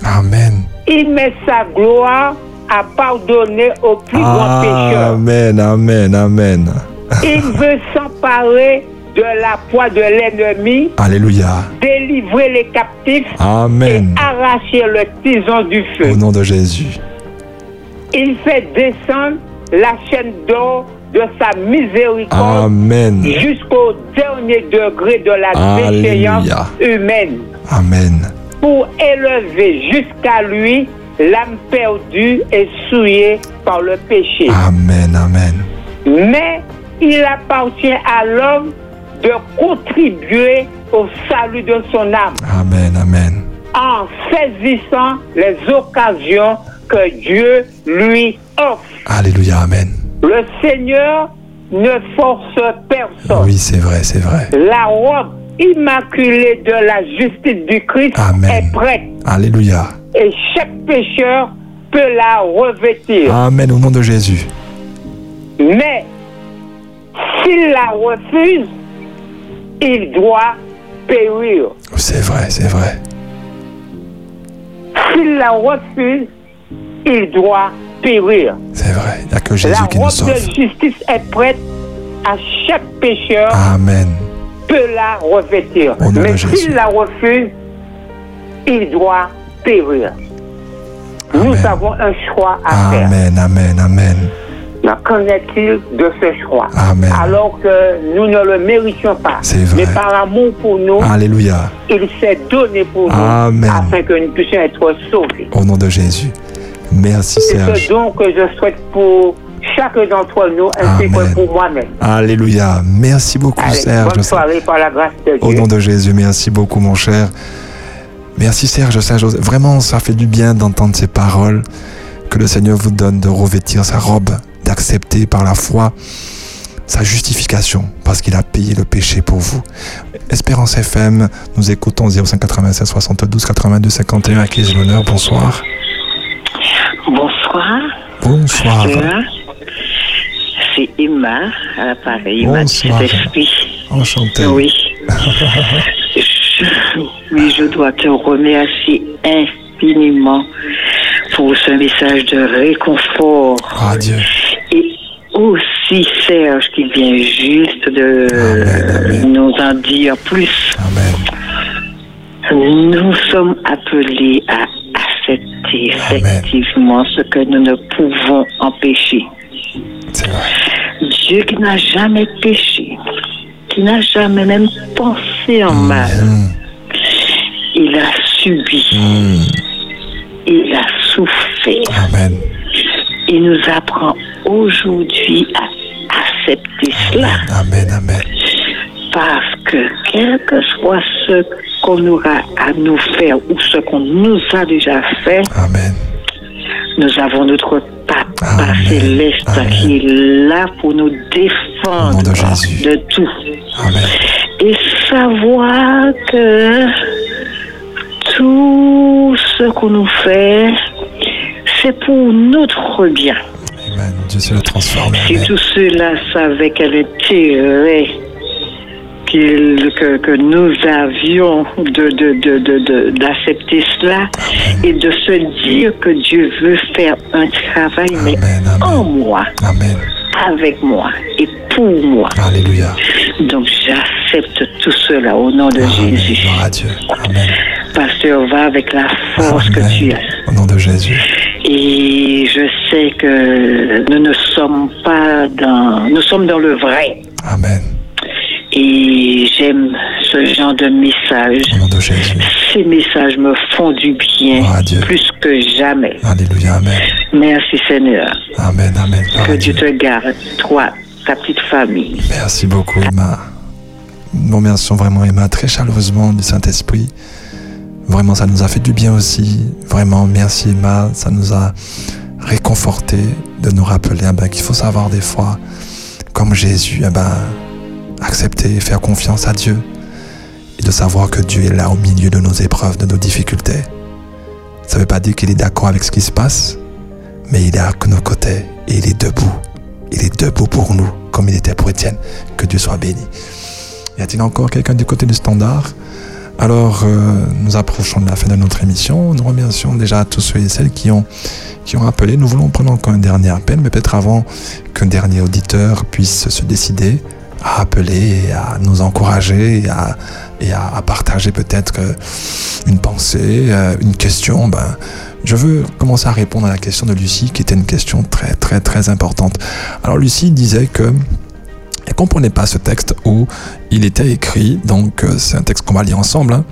Amen. Il met sa gloire à pardonner aux plus grands pécheurs. Amen. Amen. Amen. Il veut s'emparer de la poids de l'ennemi, Alléluia. délivrer les captifs Amen. et arracher le tison du feu. Au nom de Jésus. Il fait descendre la chaîne d'or de sa miséricorde jusqu'au dernier degré de la déchéance humaine Amen. pour élever jusqu'à lui l'âme perdue et souillée par le péché. Amen. Amen. Mais il appartient à l'homme de contribuer au salut de son âme. Amen. Amen. en saisissant les occasions que Dieu lui offre. Alléluia, Amen. Le Seigneur ne force personne. Oui, c'est vrai, c'est vrai. La robe immaculée de la justice du Christ Amen. est prête Alléluia. et chaque pécheur peut la revêtir. Amen au nom de Jésus. Mais s'il la refuse, il doit périr. C'est vrai, c'est vrai. S'il la refuse, il doit périr. C'est vrai. Il n'y a que La Jésus qui nous robe sauve. de justice est prête à chaque pécheur Amen. peut la revêtir. Mais s'il la refuse, il doit périr. Amen. Nous avons un choix à faire. Amen, amen, amen. Mais Qu'en est-il de ce choix? Amen. Alors que nous ne le méritions pas. C'est vrai. Mais par amour pour nous, Alléluia. il s'est donné pour nous Amen. afin que nous puissions être sauvés. Au nom de Jésus. Merci C'est ce Serge. don que je souhaite pour chacun d'entre nous ainsi que pour moi-même. Alléluia. Merci beaucoup Allez, Serge. bonne soirée par la grâce de Au Dieu. nom de Jésus, merci beaucoup mon cher. Merci Serge Saint-Joseph. Vraiment, ça fait du bien d'entendre ces paroles. Que le Seigneur vous donne de revêtir sa robe, d'accepter par la foi sa justification, parce qu'il a payé le péché pour vous. Espérance FM, nous écoutons 0596 72 82 51 à qui j'ai l'honneur. Bonsoir. Bonsoir. C'est Emma à l'appareil. Emma du Bonsoir. Saint-Esprit. Enchanté. Oui. Je- oui, je dois te remercier infiniment pour ce message de réconfort Ah Dieu. et aussi Serge qui vient juste de Amen, amen. nous en dire plus. Amen. Nous sommes appelés à Amen. effectivement ce que nous ne pouvons empêcher. C'est vrai. Dieu qui n'a jamais péché, qui n'a jamais même pensé en mal, Hum, il a subi, hum. il a souffert. Amen. Il nous apprend aujourd'hui à accepter cela Amen. Amen. Parce que quel que soit ce qu'on aura à nous faire ou ce qu'on nous a déjà fait, Amen. nous avons notre Papa Amen. céleste Amen. qui est là pour nous défendre de tout. Amen. et savoir que tout ce qu'on nous fait, c'est pour notre bien. Amen. Dieu sait le transformer. Si Amen. tous ceux-là savaient quel intérêt qu'il- que, que nous avions de, de, de, de, de- d'accepter cela et de se dire que Dieu veut faire un travail, mais Amen, en moi, avec moi et pour moi. Alléluia. Donc j'accepte tout cela au nom de. Jésus. À Dieu. Amen. Pasteur, va avec la force que tu as. Au nom de Jésus. Et je sais que nous ne sommes pas dans... Nous sommes dans le vrai. Amen. Et j'aime ce genre de message. Au nom de Jésus. Ces messages me font du bien Dieu. plus que jamais. Alléluia. Amen. Merci Seigneur. Amen. Amen. Que Dieu. te garde, toi, ta petite famille. Merci beaucoup, Emma. Nous remercions vraiment Emma très chaleureusement du Saint-Esprit. Vraiment, ça nous a fait du bien aussi. Vraiment, merci Emma. Ça nous a réconforté de nous rappeler eh ben, qu'il faut savoir des fois, comme Jésus, eh ben, accepter et faire confiance à Dieu. Et de savoir que Dieu est là au milieu de nos épreuves, de nos difficultés. Ça ne veut pas dire qu'il est d'accord avec ce qui se passe, mais il est à nos côtés et il est debout. Il est debout pour nous, comme il était pour Étienne. Que Dieu soit béni. Y a-t-il encore quelqu'un du côté du standard? Alors, euh, nous approchons de la fin de notre émission. Nous remercions déjà tous ceux et celles qui ont, qui ont appelé. Nous voulons prendre encore un dernier appel, mais peut-être avant qu'un dernier auditeur puisse se décider à appeler à nous encourager et à, et à, partager peut-être une pensée, euh, une question. Ben, je veux commencer à répondre à la question de Lucie, qui était une question très, très, très importante. Alors, Lucie disait que elle comprenait pas ce texte où il était écrit, donc euh, c'est un texte qu'on va lire ensemble, hein,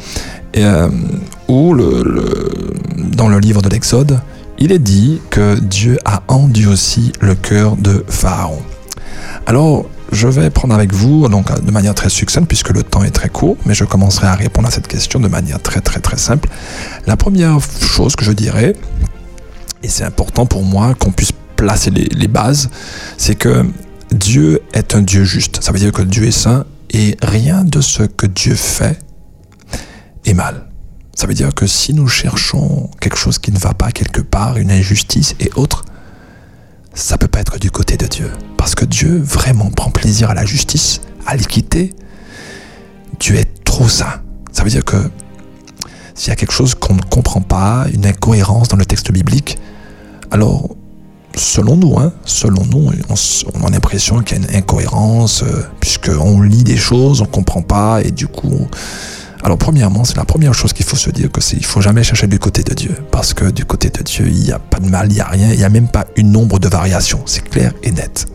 et, euh, où le, le- dans le livre de l'Exode, il est dit que Dieu a endurci le cœur de Pharaon. Alors, je vais prendre avec vous, donc de manière très succincte, puisque le temps est très court, mais je commencerai à répondre à cette question de manière très très très simple. La première chose que je dirais, et c'est important pour moi qu'on puisse placer les, les bases, c'est que Dieu est un Dieu juste. Ça veut dire que Dieu est saint et rien de ce que Dieu fait est mal. Ça veut dire que si nous cherchons quelque chose qui ne va pas quelque part, une injustice et autres, ça peut pas être du côté de Dieu. Parce que Dieu vraiment prend plaisir à la justice, à l'équité. Dieu est trop saint. Ça veut dire que s'il y a quelque chose qu'on ne comprend pas, une incohérence dans le texte biblique, alors selon nous, hein, selon nous, on, a l'impression qu'il y a une incohérence, euh, puisqu'on lit des choses, on comprend pas, et du coup, alors premièrement, c'est la première chose qu'il faut se dire que c'est il faut jamais chercher du côté de Dieu parce que du côté de Dieu, il n'y a pas de mal, il n'y a rien, il n'y a même pas une nombre de variations, c'est clair et net.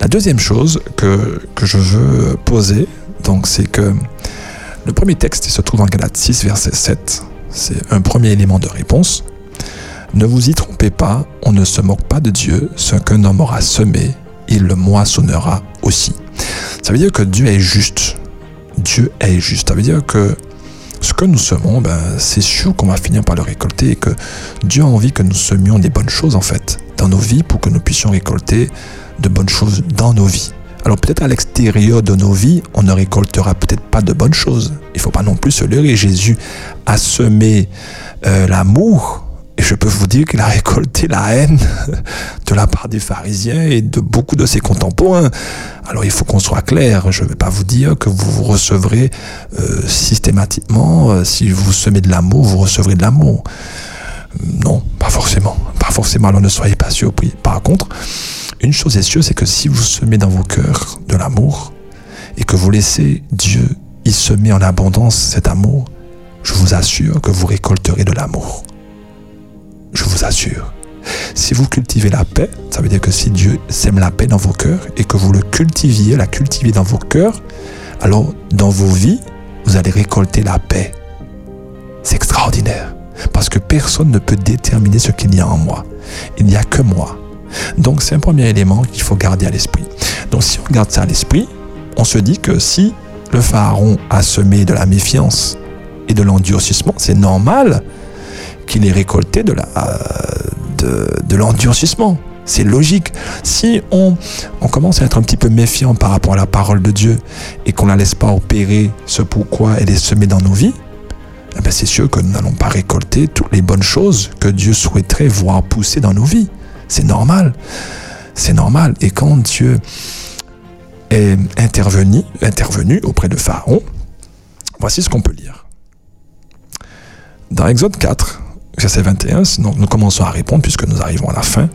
La deuxième chose que, que je veux poser, donc c'est que le premier texte il se trouve en Galates 6 verset 7. C'est un premier élément de réponse. Ne vous y trompez pas, on ne se moque pas de Dieu, ce qu'un homme aura semé, il le moissonnera aussi. Ça veut dire que Dieu est juste. Dieu est juste. Ça veut dire que ce que nous semons, ben, c'est sûr qu'on va finir par le récolter et que Dieu a envie que nous semions des bonnes choses en fait dans nos vies pour que nous puissions récolter de bonnes choses dans nos vies. Alors peut-être à l'extérieur de nos vies, on ne récoltera peut-être pas de bonnes choses. Il ne faut pas non plus se leurrer. Jésus a semé euh, l'amour et je peux vous dire qu'il a récolté la haine de la part des pharisiens et de beaucoup de ses contemporains. Alors il faut qu'on soit clair, je ne vais pas vous dire que vous recevrez euh, systématiquement, euh, si vous semez de l'amour, vous recevrez de l'amour. Non, pas forcément. Pas forcément, alors ne soyez pas surpris. Par contre, une chose est sûre, c'est que si vous semez dans vos cœurs de l'amour et que vous laissez Dieu y semer en abondance cet amour, je vous assure que vous récolterez de l'amour je vous assure. Si vous cultivez la paix, ça veut dire que si Dieu sème la paix dans vos cœurs et que vous le cultiviez, la cultivez dans vos cœurs, alors dans vos vies, vous allez récolter la paix. C'est extraordinaire. Parce que personne ne peut déterminer ce qu'il y a en moi. Il n'y a que moi. Donc c'est un premier élément qu'il faut garder à l'esprit. Donc si on garde ça à l'esprit, on se dit que si le pharaon a semé de la méfiance et de l'endurcissement, c'est normal qu'il ait récolté de la de, de l'endurcissement. C'est logique. Si on, on commence à être un petit peu méfiant par rapport à la parole de Dieu et qu'on ne la laisse pas opérer ce pourquoi elle est semée dans nos vies, eh ben c'est sûr que nous n'allons pas récolter toutes les bonnes choses que Dieu souhaiterait voir pousser dans nos vies. C'est normal. C'est normal. Et quand Dieu est intervenu, intervenu auprès de Pharaon, voici ce qu'on peut lire. Dans Exode 4, verset 21, donc nous commençons à répondre puisque nous arrivons à la fin.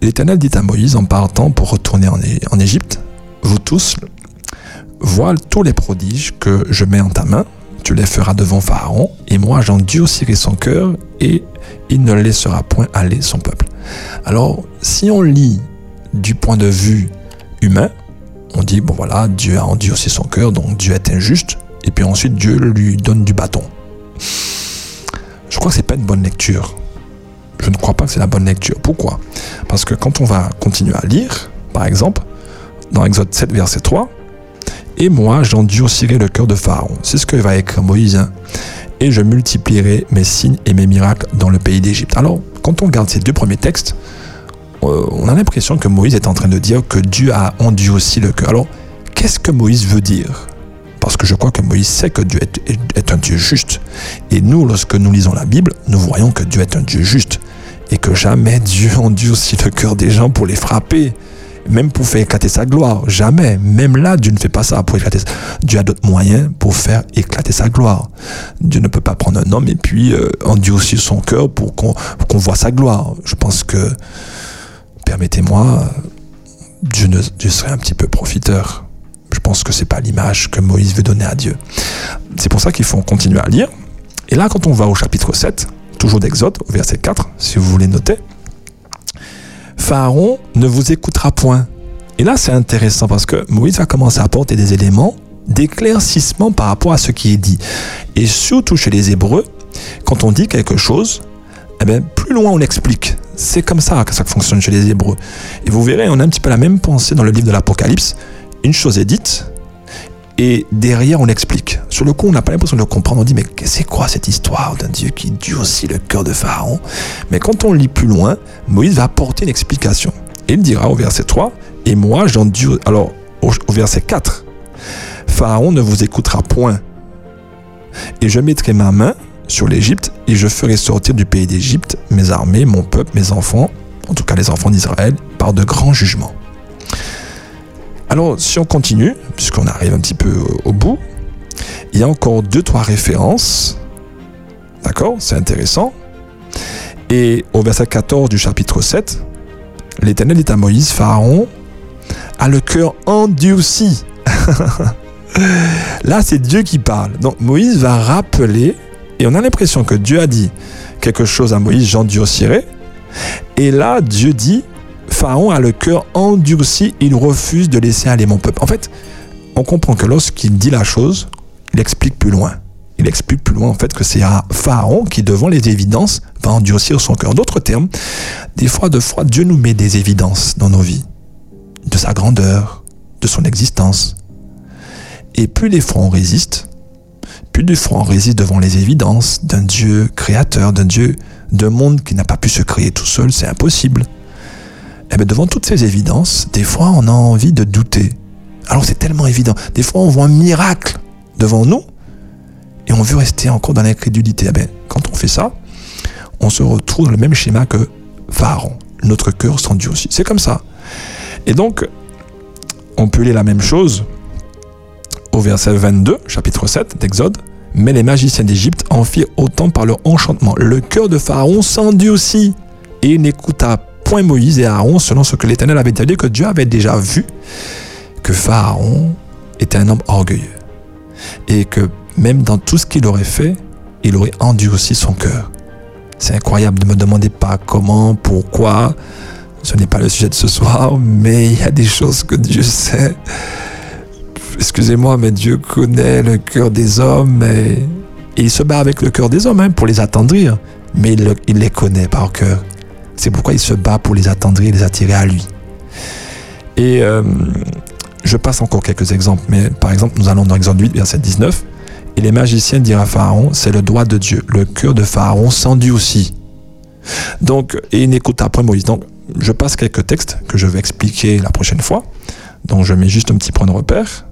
L'Éternel dit à Moïse en partant pour retourner en, Égypte, vous tous, vois tous les prodiges que je mets en ta main, tu les feras devant Pharaon, et moi j'endurcirai son cœur, et il ne laissera point aller son peuple. Alors, si on lit du point de vue humain, on dit, bon voilà, Dieu a endurci son cœur, donc Dieu est injuste, et puis ensuite Dieu lui donne du bâton. Je crois que c'est pas une bonne lecture. Je ne crois pas que c'est la bonne lecture. Pourquoi? Parce que quand on va continuer à lire, par exemple, dans Exode 7, verset 3, Et moi j'endurcirai le cœur de Pharaon. C'est ce que va écrire Moïse. Et je multiplierai mes signes et mes miracles dans le pays d'Égypte. Alors, quand on regarde ces deux premiers textes, euh, on a l'impression que Moïse est en train de dire que Dieu a endurci le cœur. Alors, qu'est-ce que Moïse veut dire? Parce que je crois que Moïse sait que Dieu est, un Dieu juste. Et nous, lorsque nous lisons la Bible, nous voyons que Dieu est un Dieu juste. Et que jamais Dieu endurcit le cœur des gens pour les frapper. Même pour faire éclater sa gloire. Jamais. Même là, Dieu ne fait pas ça pour éclater. Dieu a d'autres moyens pour faire éclater sa gloire. Dieu ne peut pas prendre un homme et puis euh, endurcir son cœur pour qu'on voit sa gloire. Je pense que, permettez-moi, Dieu serait un petit peu profiteur. Je pense que c'est pas l'image que Moïse veut donner à Dieu. C'est pour ça qu'il faut continuer à lire. Et là, quand on va au chapitre 7, toujours d'Exode, au verset 4, si vous voulez noter, Pharaon ne vous écoutera point. Et là, c'est intéressant parce que Moïse va commencer à apporter des éléments d'éclaircissement par rapport à ce qui est dit. Et surtout chez les Hébreux, quand on dit quelque chose, eh bien, plus loin on explique. C'est comme ça que ça fonctionne chez les Hébreux. Et vous verrez, on a un petit peu la même pensée dans le livre de l'Apocalypse. Une chose est dite, et derrière, on explique. Sur le coup, on n'a pas l'impression de comprendre. On dit, mais c'est quoi cette histoire d'un Dieu qui aussi le cœur de Pharaon? Mais quand on lit plus loin, Moïse va apporter une explication. Il dira au verset 3, et moi j'endure. Alors, au verset 4, Pharaon ne vous écoutera point. Et je mettrai ma main sur l'Égypte, et je ferai sortir du pays d'Égypte mes armées, mon peuple, mes enfants, en tout cas les enfants d'Israël, par de grands jugements. Alors, si on continue, puisqu'on arrive un petit peu au, bout, il y a encore deux, trois références. D'accord C'est intéressant. Et au verset 14 du chapitre 7, l'Éternel dit à Moïse, Pharaon a le cœur endurci. Là, c'est Dieu qui parle. Donc Moïse va rappeler, et on a l'impression que Dieu a dit quelque chose à Moïse, j'endurcirai. Et là, Dieu dit, Pharaon a le cœur endurci, il refuse de laisser aller mon peuple. En fait, on comprend que lorsqu'il dit la chose, il explique plus loin. Il explique plus loin en fait que c'est à Pharaon qui, devant les évidences, va endurcir son cœur. D'autres termes, des fois, de fois, Dieu nous met des évidences dans nos vies, de sa grandeur, de son existence. Et plus des fois on résiste, plus des fois on résiste devant les évidences d'un Dieu créateur, d'un Dieu d'un monde qui n'a pas pu se créer tout seul, c'est impossible. Et bien devant toutes ces évidences, des fois on a envie de douter. Alors c'est tellement évident. Des fois on voit un miracle devant nous et on veut rester encore dans l'incrédulité. Eh bien, quand on fait ça, on se retrouve dans le même schéma que Pharaon. Notre cœur s'endurcit. C'est comme ça. Et donc, on peut lire la même chose au verset 22, chapitre 7 d'Exode. Mais les magiciens d'Égypte en firent autant par leur enchantement. Le cœur de Pharaon s'endurcit et n'écouta point Moïse et Aaron selon ce que l'Éternel avait dit que Dieu avait déjà vu que Pharaon était un homme orgueilleux et que même dans tout ce qu'il aurait fait, il aurait endurci son cœur. C'est incroyable, ne me demandez pas comment, pourquoi, ce n'est pas le sujet de ce soir, mais il y a des choses que Dieu sait. Excusez-moi, mais Dieu connaît le cœur des hommes et, il se bat avec le cœur des hommes hein, pour les attendrir, mais il, il les connaît par cœur. C'est pourquoi il se bat pour les attendrir et les attirer à lui. Et euh, je passe encore quelques exemples, mais par exemple, nous allons dans Exode 8, verset 19. Et les magiciens dirent à Pharaon, c'est le doigt de Dieu. Le cœur de Pharaon s'endurcit. Donc, et il n'écouta point Moïse. Donc, je passe quelques textes que je vais expliquer la prochaine fois. Donc, je mets juste un petit point de repère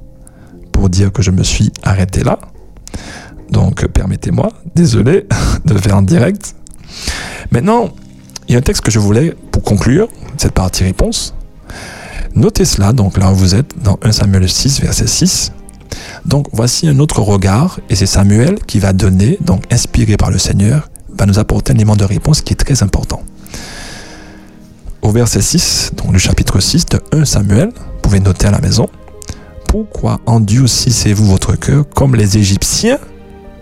pour dire que je me suis arrêté là. Donc, permettez-moi, désolé de faire en direct. Maintenant, il y a un texte que je voulais, pour conclure cette partie réponse, Notez cela, donc là où vous êtes, dans 1 Samuel 6, verset 6. Donc voici un autre regard, et c'est Samuel qui va donner, donc inspiré par le Seigneur, va nous apporter un élément de réponse qui est très important. Au verset 6, donc du chapitre 6 de 1 Samuel, vous pouvez noter à la maison, Pourquoi endurcissez-vous votre cœur comme les Égyptiens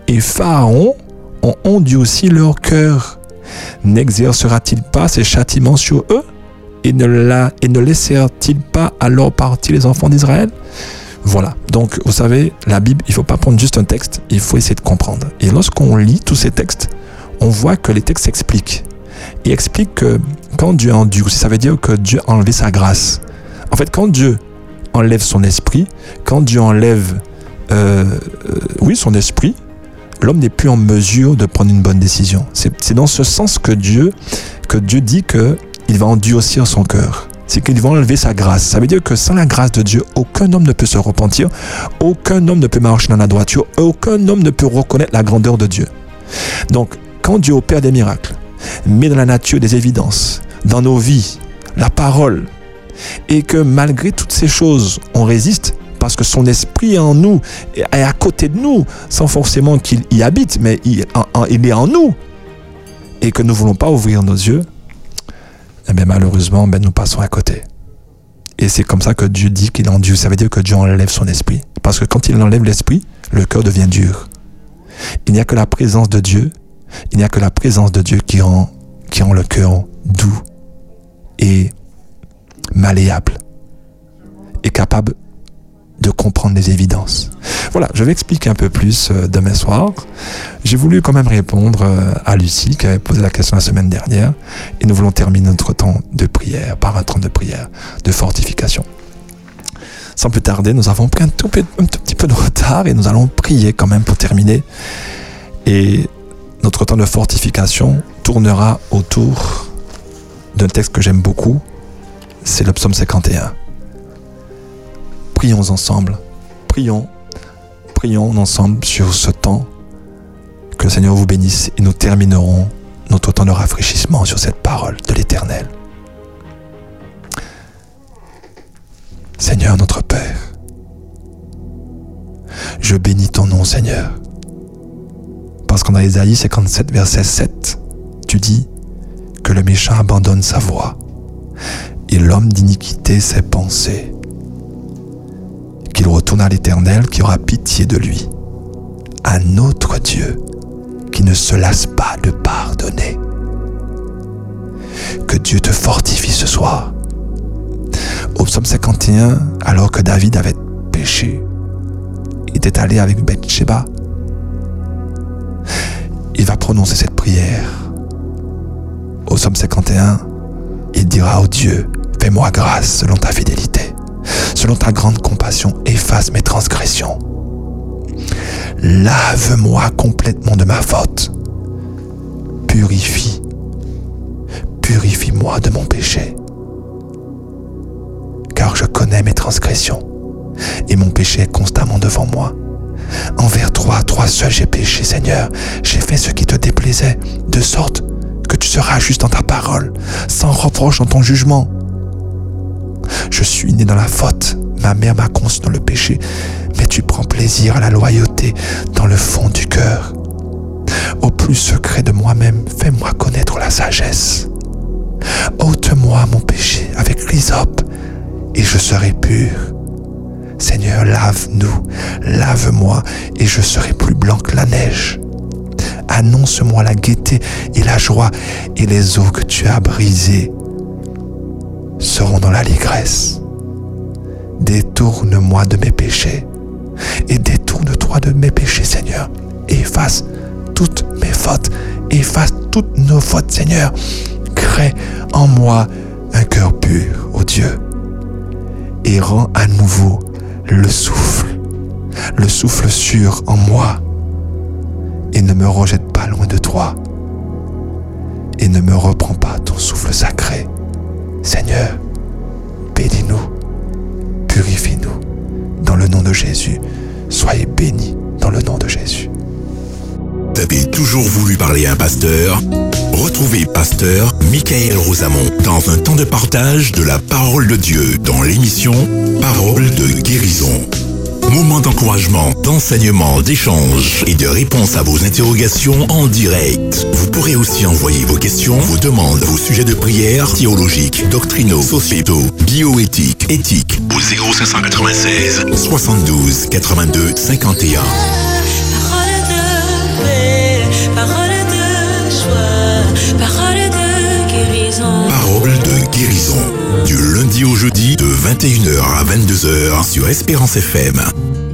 et Pharaon ont endurci leur cœur? N'exercera-t-il pas ses châtiments sur eux et ne, la, et ne laissèrent-ils pas alors partir les enfants d'Israël? Voilà. Donc, vous savez, la Bible, il ne faut pas prendre juste un texte, il faut essayer de comprendre. Et lorsqu'on lit tous ces textes, on voit que les textes expliquent. Ils expliquent que quand Dieu endurci, ça veut dire que Dieu a enlevé sa grâce. En fait, quand Dieu enlève son esprit, quand Dieu enlève, euh, euh, oui, son esprit, l'homme n'est plus en mesure de prendre une bonne décision. C'est dans ce sens que Dieu, que Dieu dit que il va endurcir son cœur. C'est qu'il va enlever sa grâce. Ça veut dire que sans la grâce de Dieu, aucun homme ne peut se repentir, aucun homme ne peut marcher dans la droiture, aucun homme ne peut reconnaître la grandeur de Dieu. Donc, quand Dieu opère des miracles, met dans la nature des évidences, dans nos vies, la parole, et que malgré toutes ces choses, on résiste parce que son esprit est en nous, est à côté de nous, sans forcément qu'il y habite, mais il, est en nous, et que nous ne voulons pas ouvrir nos yeux, eh bien, malheureusement, ben, nous passons à côté. Et c'est comme ça que Dieu dit qu'il en Dieu. Ça veut dire que Dieu enlève son esprit. Parce que quand il enlève l'esprit, le cœur devient dur. Il n'y a que la présence de Dieu, il n'y a que la présence de Dieu qui rend, qui rend le cœur doux et malléable et capable de comprendre les évidences. Voilà, je vais expliquer un peu plus euh, demain soir. J'ai voulu quand même répondre euh, à Lucie qui avait posé la question la semaine dernière et nous voulons terminer notre temps de prière par un temps de prière, de fortification. Sans plus tarder, nous avons pris un tout, petit peu de retard et nous allons prier quand même pour terminer. Et notre temps de fortification tournera autour d'un texte que j'aime beaucoup, c'est le psaume 51. Prions ensemble, prions, prions ensemble sur ce temps. Que le Seigneur vous bénisse et nous terminerons notre temps de rafraîchissement sur cette parole de l'Éternel. Seigneur notre Père, je bénis ton nom Seigneur. Parce qu'en Isaïe 57, verset 7, tu dis que le méchant abandonne sa voie et l'homme d'iniquité ses pensées. Qu'il retourne à l'Éternel qui aura pitié de lui, à notre Dieu qui ne se lasse pas de pardonner. Que Dieu te fortifie ce soir. Au psaume 51, alors que David avait péché, il était allé avec Bathsheba. Il va prononcer cette prière. Au psaume 51, il dira au Dieu, fais-moi grâce selon ta fidélité. Selon ta grande compassion, efface mes transgressions. Lave-moi complètement de ma faute. Purifie. Purifie-moi de mon péché. Car je connais mes transgressions et mon péché est constamment devant moi. Envers toi, toi seul j'ai péché, Seigneur. J'ai fait ce qui te déplaisait, de sorte que tu seras juste dans ta parole, sans reproche dans ton jugement. Je suis né dans la faute, ma mère m'a conçu dans le péché, mais tu prends plaisir à la loyauté dans le fond du cœur. Au plus secret de moi-même, fais-moi connaître la sagesse. ôte-moi mon péché avec l'hysope, et je serai pur. Seigneur, lave-nous, lave-moi, et je serai plus blanc que la neige. Annonce-moi la gaieté et la joie, et les eaux que tu as brisées seront dans l'allégresse. Détourne-moi de mes péchés, et détourne-toi de mes péchés, Seigneur. Efface toutes mes fautes, efface toutes nos fautes, Seigneur. Crée en moi un cœur pur, ô Dieu, et rends à nouveau le souffle, le souffle sûr en moi, et ne me rejette pas loin de toi, et ne me reprends pas ton souffle sacré. Seigneur, bénis-nous, purifie-nous, dans le nom de Jésus. Soyez bénis dans le nom de Jésus. Vous avez toujours voulu parler à un pasteur? Retrouvez pasteur Michael Rosamond dans un temps de partage de la parole de Dieu dans l'émission Parole de guérison. Moment d'encouragement, d'enseignement, d'échange et de réponse à vos interrogations en direct. Vous pourrez aussi envoyer vos questions, vos demandes, vos sujets de prière, théologiques, doctrinaux, sociétaux, bioéthiques, éthiques au 0596 72 82 51. Lundi au jeudi de 21h à 22h sur Espérance FM.